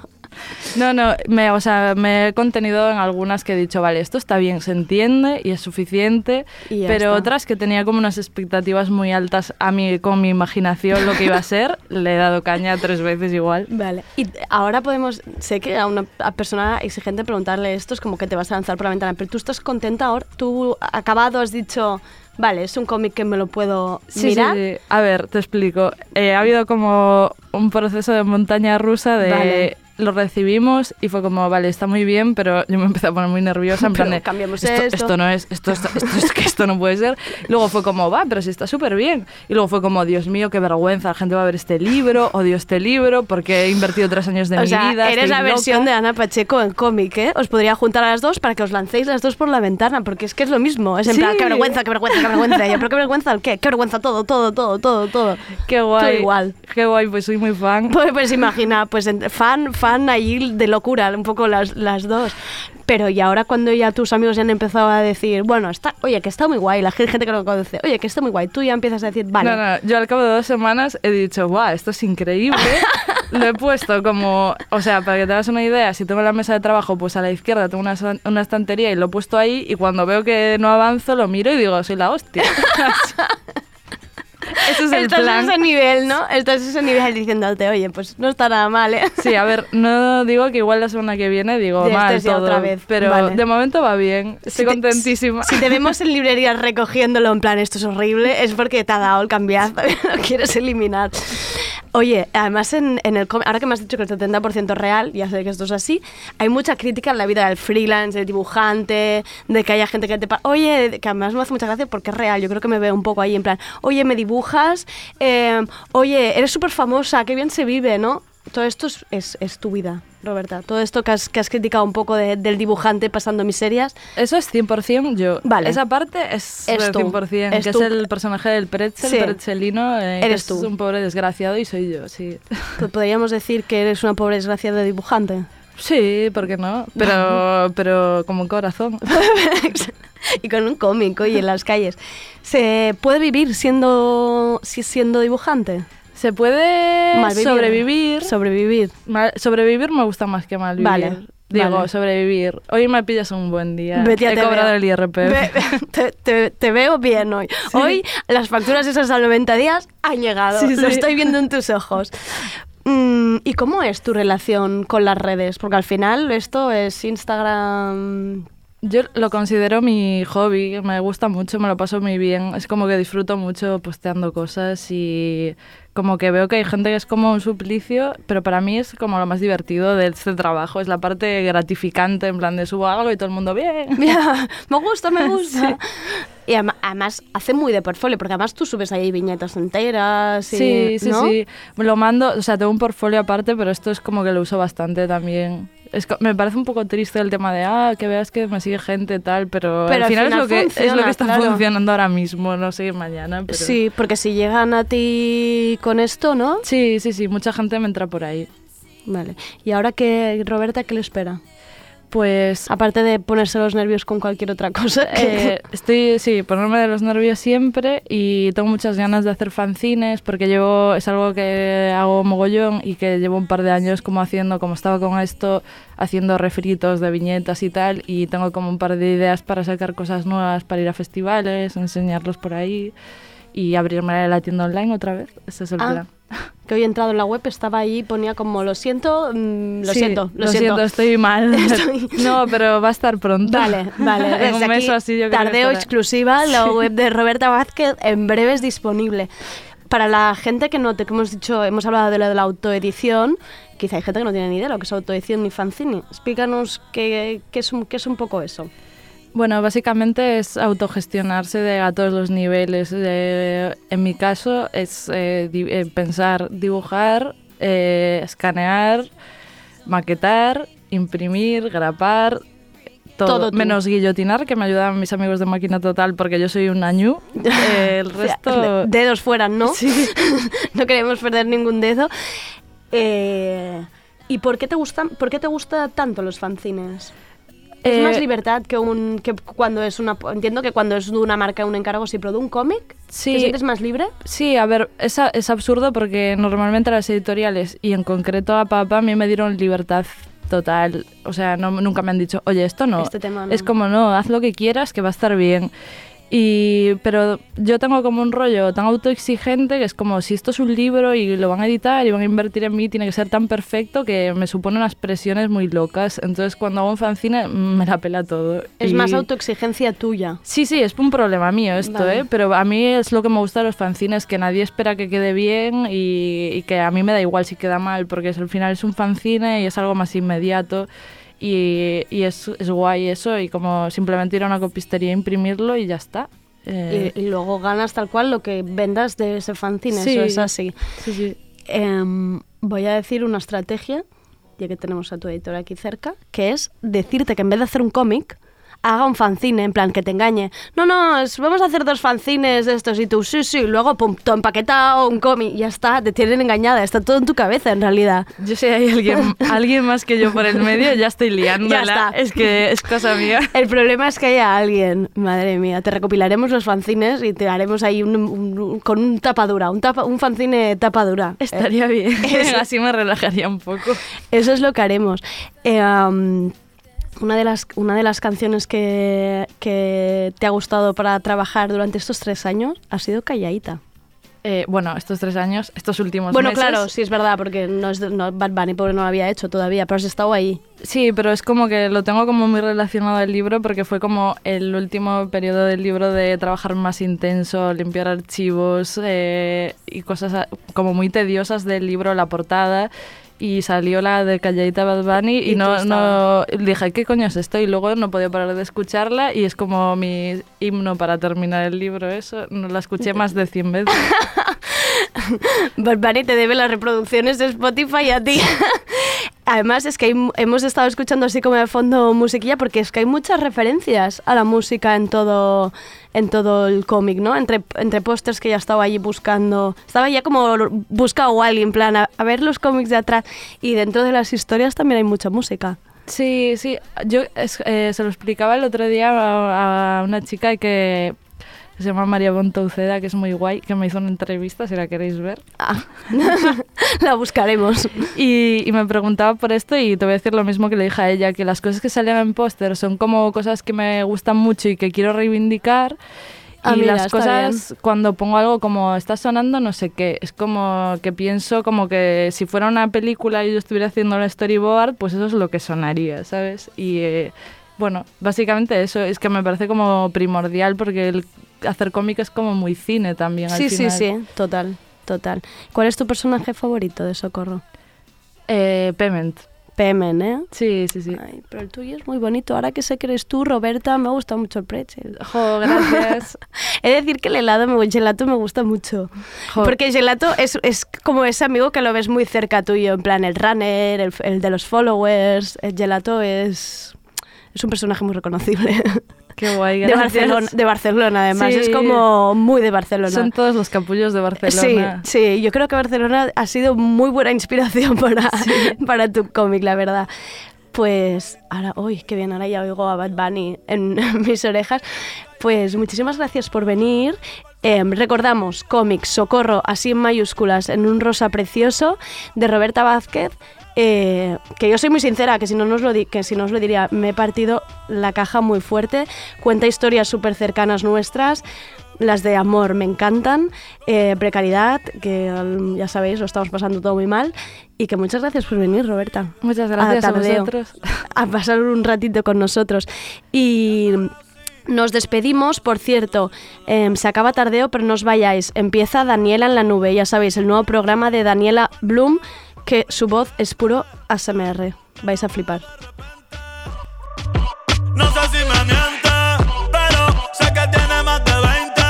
No, no, me, o sea, me he contenido en algunas que he dicho, vale, esto está bien, se entiende y es suficiente, Y pero está. otras que tenía como unas expectativas muy altas a mí, con mi imaginación, lo que iba a ser, [LAUGHS] le he dado caña tres veces igual. Vale. Y ahora podemos, sé que a una persona exigente preguntarle esto es como que te vas a lanzar por la ventana, pero tú estás contenta ahora, tú acabado has dicho, vale, es un cómic que me lo puedo Sí, mirar. sí, sí. A ver, te explico. Eh, ha habido como un proceso de montaña rusa de... Vale. Lo recibimos y fue como, vale, está muy bien, pero yo me empecé a poner muy nerviosa, en [LAUGHS] plan de, cambiamos esto, esto". esto no es, esto, esto, esto es que esto no puede ser. Luego fue como, va, pero si está súper bien. Y luego fue como, Dios mío, qué vergüenza, la gente va a ver este libro, odio este libro, porque he invertido tres años de o mi sea, vida. eres la versión loca". de Ana Pacheco en cómic, ¿eh? Os podría juntar a las dos para que os lancéis las dos por la ventana, porque es que es lo mismo. Es en Sí. plan, qué vergüenza, qué vergüenza, qué vergüenza. Yo, pero qué vergüenza el qué, qué vergüenza todo, todo, todo, todo, todo. Qué guay. Todo igual. Qué guay, pues soy muy fan. [LAUGHS] Pues, pues imagina, pues en- fan, fan ahí de locura, un poco las, las dos. Pero y ahora cuando ya tus amigos ya han empezado a decir, bueno, está, oye, que está muy guay, la gente que lo conoce, oye, que está muy guay, tú ya empiezas a decir, vale. No, no, yo al cabo de dos semanas he dicho, guau, esto es increíble. [LAUGHS] Lo he puesto como, o sea, para que te hagas una idea, si tengo la mesa de trabajo, pues a la izquierda tengo una, una estantería y lo he puesto ahí y cuando veo que no avanzo lo miro y digo, soy la hostia. [LAUGHS] Ese es el Estás plan. a ese nivel, ¿no? Estás a ese nivel diciéndote, oye, pues no está nada mal, ¿eh? Sí, a ver, no digo que igual la semana que viene digo mal todo, otra vez, pero vale. de momento va bien, estoy Si te- contentísima. Si te vemos en librerías recogiéndolo en plan, esto es horrible, es porque te ha dado el cambiazo [LAUGHS] lo quieres eliminar. Oye, además en, en el ahora que me has dicho que el 70% es real, ya sé que esto es así, hay mucha crítica en la vida del freelance, del dibujante, de que haya gente que te... Oye, que además me hace mucha gracia porque es real, yo creo que me veo un poco ahí en plan, oye, me dibujas, eh, oye, eres súper famosa, qué bien se vive, ¿no? Todo esto es, es, es tu vida, Roberta. Todo esto que has, que has criticado un poco de- del dibujante pasando miserias, Eso es 100% yo. Vale. Esa parte es, Es del tú. 100%, Es que tú. es el personaje del pretzel, Sí. pretzelino, eh, que Eres es tú. un pobre desgraciado y soy yo, sí. podríamos decir que eres una pobre desgracia de dibujante. Sí, ¿por qué no? Pero, [LAUGHS] pero como un corazón. [LAUGHS] y con un cómic, oye, en las calles. ¿Se puede vivir siendo, si- siendo dibujante? Se puede Malvivir. sobrevivir. Sobrevivir. Mal- sobrevivir me gusta más que malvivir. Vale, Digo, vale. sobrevivir. Hoy me pillas un buen día. Ya He te cobrado veo. el IRPF. Ve- [LAUGHS] te, te- te veo bien hoy. Hoy las facturas esas al 90 días han llegado. Sí, Lo sí. estoy viendo en tus ojos. Mm, ¿Y cómo es tu relación con las redes? Porque al final esto es Instagram... Yo lo considero mi hobby, me gusta mucho, me lo paso muy bien. Es como que disfruto mucho posteando cosas y como que veo que hay gente que es como un suplicio, pero para mí es como lo más divertido de este trabajo. Es la parte gratificante, en plan de subo algo y todo el mundo bien. [LAUGHS] Me gusta, me [LAUGHS] gusta. Y ama- además hace muy de portfolio, porque además tú subes ahí viñetas enteras. Y, Sí, sí, ¿no? sí. Lo mando, o sea, tengo un portfolio aparte, pero esto es como que lo uso bastante también. Es me parece un poco triste el tema de, ah, que veas que me sigue gente tal, pero, Pero al al final, es, lo que, es lo que está claro. funcionando ahora mismo, no sé mañana. Pero... Sí, porque si llegan a ti con esto, ¿no? Sí, sí, sí, mucha gente me entra por ahí. Vale. ¿Y ahora qué, Roberta, qué le espera? Pues Aparte de ponerse los nervios con cualquier otra cosa. Eh, [LAUGHS] estoy, sí, ponerme de los nervios siempre y tengo muchas ganas de hacer fanzines porque llevo, es algo que hago mogollón y que llevo un par de años como haciendo, como estaba con esto, haciendo refritos de viñetas y tal y tengo como un par de ideas para sacar cosas nuevas, para ir a festivales, enseñarlos por ahí y abrirme la tienda online otra vez. Ese es el Ah, plan. [LAUGHS] que hoy he entrado en la web, estaba ahí, ponía como lo siento, mm, lo Sí, siento, lo, lo siento, estoy mal. [LAUGHS] Estoy- [LAUGHS] No, pero va a estar pronto. Vale, vale. en un mes o así yo Tardeo exclusiva, la web de Roberta Vázquez en breve es disponible. Para la gente que no te que hemos dicho, hemos hablado de lo de la autoedición, quizá hay gente que no tiene ni idea de lo que es autoedición ni fanzine. Explícanos qué, qué es, un, qué es un poco eso. Bueno, básicamente es autogestionarse de, a todos los niveles. De- en mi caso es eh, di- eh, pensar, dibujar, eh, escanear, maquetar, imprimir, grapar, todo, menos guillotinar, que me ayudaban mis amigos de Máquina Total porque yo soy un añú. El [LAUGHS] resto... Dedos fuera, ¿no? [LAUGHS] Sí. [LAUGHS] no queremos perder ningún dedo. Eh, ¿Y por qué te gustan, por qué te gusta tanto los fanzines? Es Eh, más libertad que un que cuando es una entiendo que cuando es de una marca un encargo sí, pero de un cómic Sí. te sientes más libre. Sí, a ver, es, a- es absurdo porque normalmente las editoriales y en concreto a Papá a mí me dieron libertad total. O sea, no, nunca me han dicho, oye, esto no. Este tema no. Es como, no, haz lo que quieras que va a estar bien. Y, pero yo tengo como un rollo tan autoexigente que es como si esto es un libro y lo van a editar y van a invertir en mí, tiene que ser tan perfecto que me supone unas presiones muy locas. Entonces cuando hago un fanzine mm, me la pela todo. Es Y- más autoexigencia tuya. Sí, sí, es un problema mío esto, Vale. ¿eh? Pero a mí es lo que me gusta de los fanzines, que nadie espera que quede bien y, y que a mí me da igual si queda mal, porque es- al final es un fanzine y es algo más inmediato y, y es, es guay eso y como simplemente ir a una copistería a imprimirlo y ya está. Eh, Y, y luego ganas tal cual lo que vendas de ese fanzine, Sí. eso es así. sí, sí. Em, voy a decir una estrategia, ya que tenemos a tu editor aquí cerca, que es decirte que en vez de hacer un cómic, haga un fanzine, en plan, que te engañe. No, no, vamos a hacer dos fanzines de estos y tú, sí, sí, luego, pum, empaquetado, un cómic, ya está, te tienen engañada, está todo en tu cabeza en realidad. Yo sé, hay alguien, [LAUGHS] alguien más que yo por el medio, ya estoy liándola. Ya está. Es que es cosa mía. [LAUGHS] El problema es que haya alguien, madre mía, te recopilaremos los fanzines y te haremos ahí un, un- un- con un tapadura, un, tapa, un fanzine tapadura. Estaría bien. Eso. [LAUGHS] Así me relajaría un poco. Eso es lo que haremos. Eh, um, una, de las, una de las canciones que, que te ha gustado para trabajar durante estos tres años ha sido Calladita. Eh, bueno, estos tres años, estos últimos Bueno, meses. claro, sí es verdad, porque no es no, Bad Bunny pobre no lo había hecho todavía, pero has estado ahí. Sí, pero es como que lo tengo como muy relacionado al libro porque fue como el último periodo del libro de trabajar más intenso, limpiar archivos eh, y cosas como muy tediosas del libro, la portada. Y salió la de Calladita Bad Bunny y, Y no, no dije, ¿qué coño es esto? Y luego no podía parar de escucharla y es como mi himno para terminar el libro, eso. No la escuché más de 100 veces. [LAUGHS] [LAUGHS] Bunny te debe las reproducciones de Spotify a ti. [LAUGHS] Además es que hemos estado escuchando así como de fondo musiquilla porque es que hay muchas referencias a la música en todo, en todo el cómic, ¿no? Entre, entre pósters que ya estaba allí buscando. Estaba ya como buscado a alguien, en plan, a, ver los cómics de atrás. Y dentro de las historias también hay mucha música. Sí, sí. Yo eh, se lo explicaba el otro día a una chica que se llama María Bontouceda, que es muy guay, que me hizo una entrevista, si la queréis ver. Ah, [LAUGHS] la buscaremos. Y, y me preguntaba por esto y te voy a decir lo mismo que le dije a ella, que las cosas que salían en póster son como cosas que me gustan mucho y que quiero reivindicar. Ah, y mira, las cosas, cuando pongo algo como está sonando, no sé qué, es como que pienso como que si fuera una película y yo estuviera haciendo el storyboard, pues eso es lo que sonaría, ¿sabes? Y eh, bueno, básicamente eso, es que me parece como primordial porque el hacer cómic es como muy cine también. al Sí, sí, final. sí, total, total. ¿Cuál es tu personaje favorito de Socorro? Eh, Pement. Pemen, ¿eh? Sí, sí, sí. Ay, pero el tuyo es muy bonito. Ahora que sé que eres tú, Roberta, me gusta mucho el pretzel. Jo, gracias. [LAUGHS] He de decir que el helado, me, el gelato me gusta mucho. Jo. Porque el gelato es, es como ese amigo que lo ves muy cerca tuyo, en plan el runner, el, el de los followers. El gelato es, es un personaje muy reconocible. [LAUGHS] Qué guay, De. Barcelona, de Barcelona, además. Sí. Es como muy de Barcelona. Son todos los capullos de Barcelona. Sí, sí, yo creo que Barcelona ha sido muy buena inspiración [LAUGHS] para, para tu cómic, la verdad. Pues ahora, uy, qué bien, ahora ya oigo a Bad Bunny en [LAUGHS] mis orejas. Pues muchísimas gracias por venir. Em, recordamos, cómics Socorro, así en mayúsculas, en un rosa precioso, de Roberta Vázquez. Eh, que yo soy muy sincera, que si no, nos lo di- que si no os lo diría, me he partido la caja muy fuerte. Cuenta historias súper cercanas nuestras. Las de amor me encantan. eh, precariedad, que ya sabéis, lo estamos pasando todo muy mal. Y que muchas gracias por venir, Roberta. Muchas gracias a Tardeo, vosotros. [LAUGHS] A pasar un ratito con nosotros. Y nos despedimos, por cierto, em, se acaba tardeo, pero no os vayáis. Empieza Daniela en la nube, ya sabéis, el nuevo programa de Daniela Bloom, que su voz es puro ASMR. Vais a flipar. No sé si me miente, pero sé que tiene más de 20.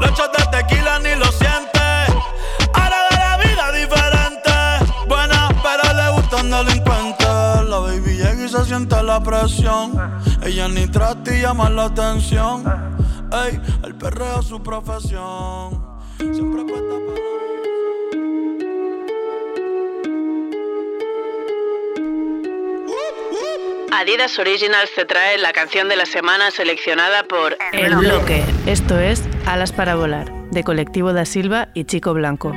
Los shots de tequila ni lo siente. Ahora ve la vida diferente. Buena, pero le gustan delincuentes. La baby llega y se siente la presión. Ella ni trata y llama la atención. Ey, el perreo es su profesión. Siempre puesta para. Adidas Originals te trae la canción de la semana seleccionada por El bloque. Esto es Alas para volar, de Colectivo da Silva y Chico Blanco.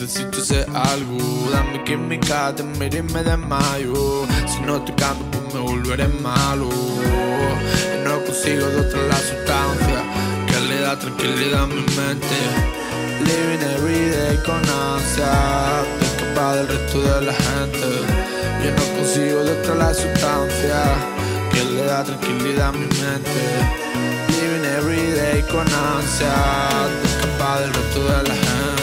Necesito ese algo. Dame química, te miro y me desmayo. Si no te cambio, pues me volveré malo. Y no consigo de otra la sustancia que le da tranquilidad a mi mente. Living every day con ansia Escapar del resto de la gente Yo no consigo de otra la sustancia Que le da tranquilidad a mi mente Living every day con ansia Escapar del resto de la gente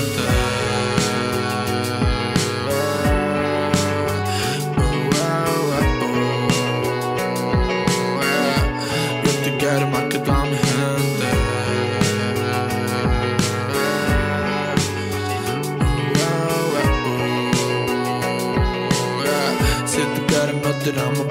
Si tú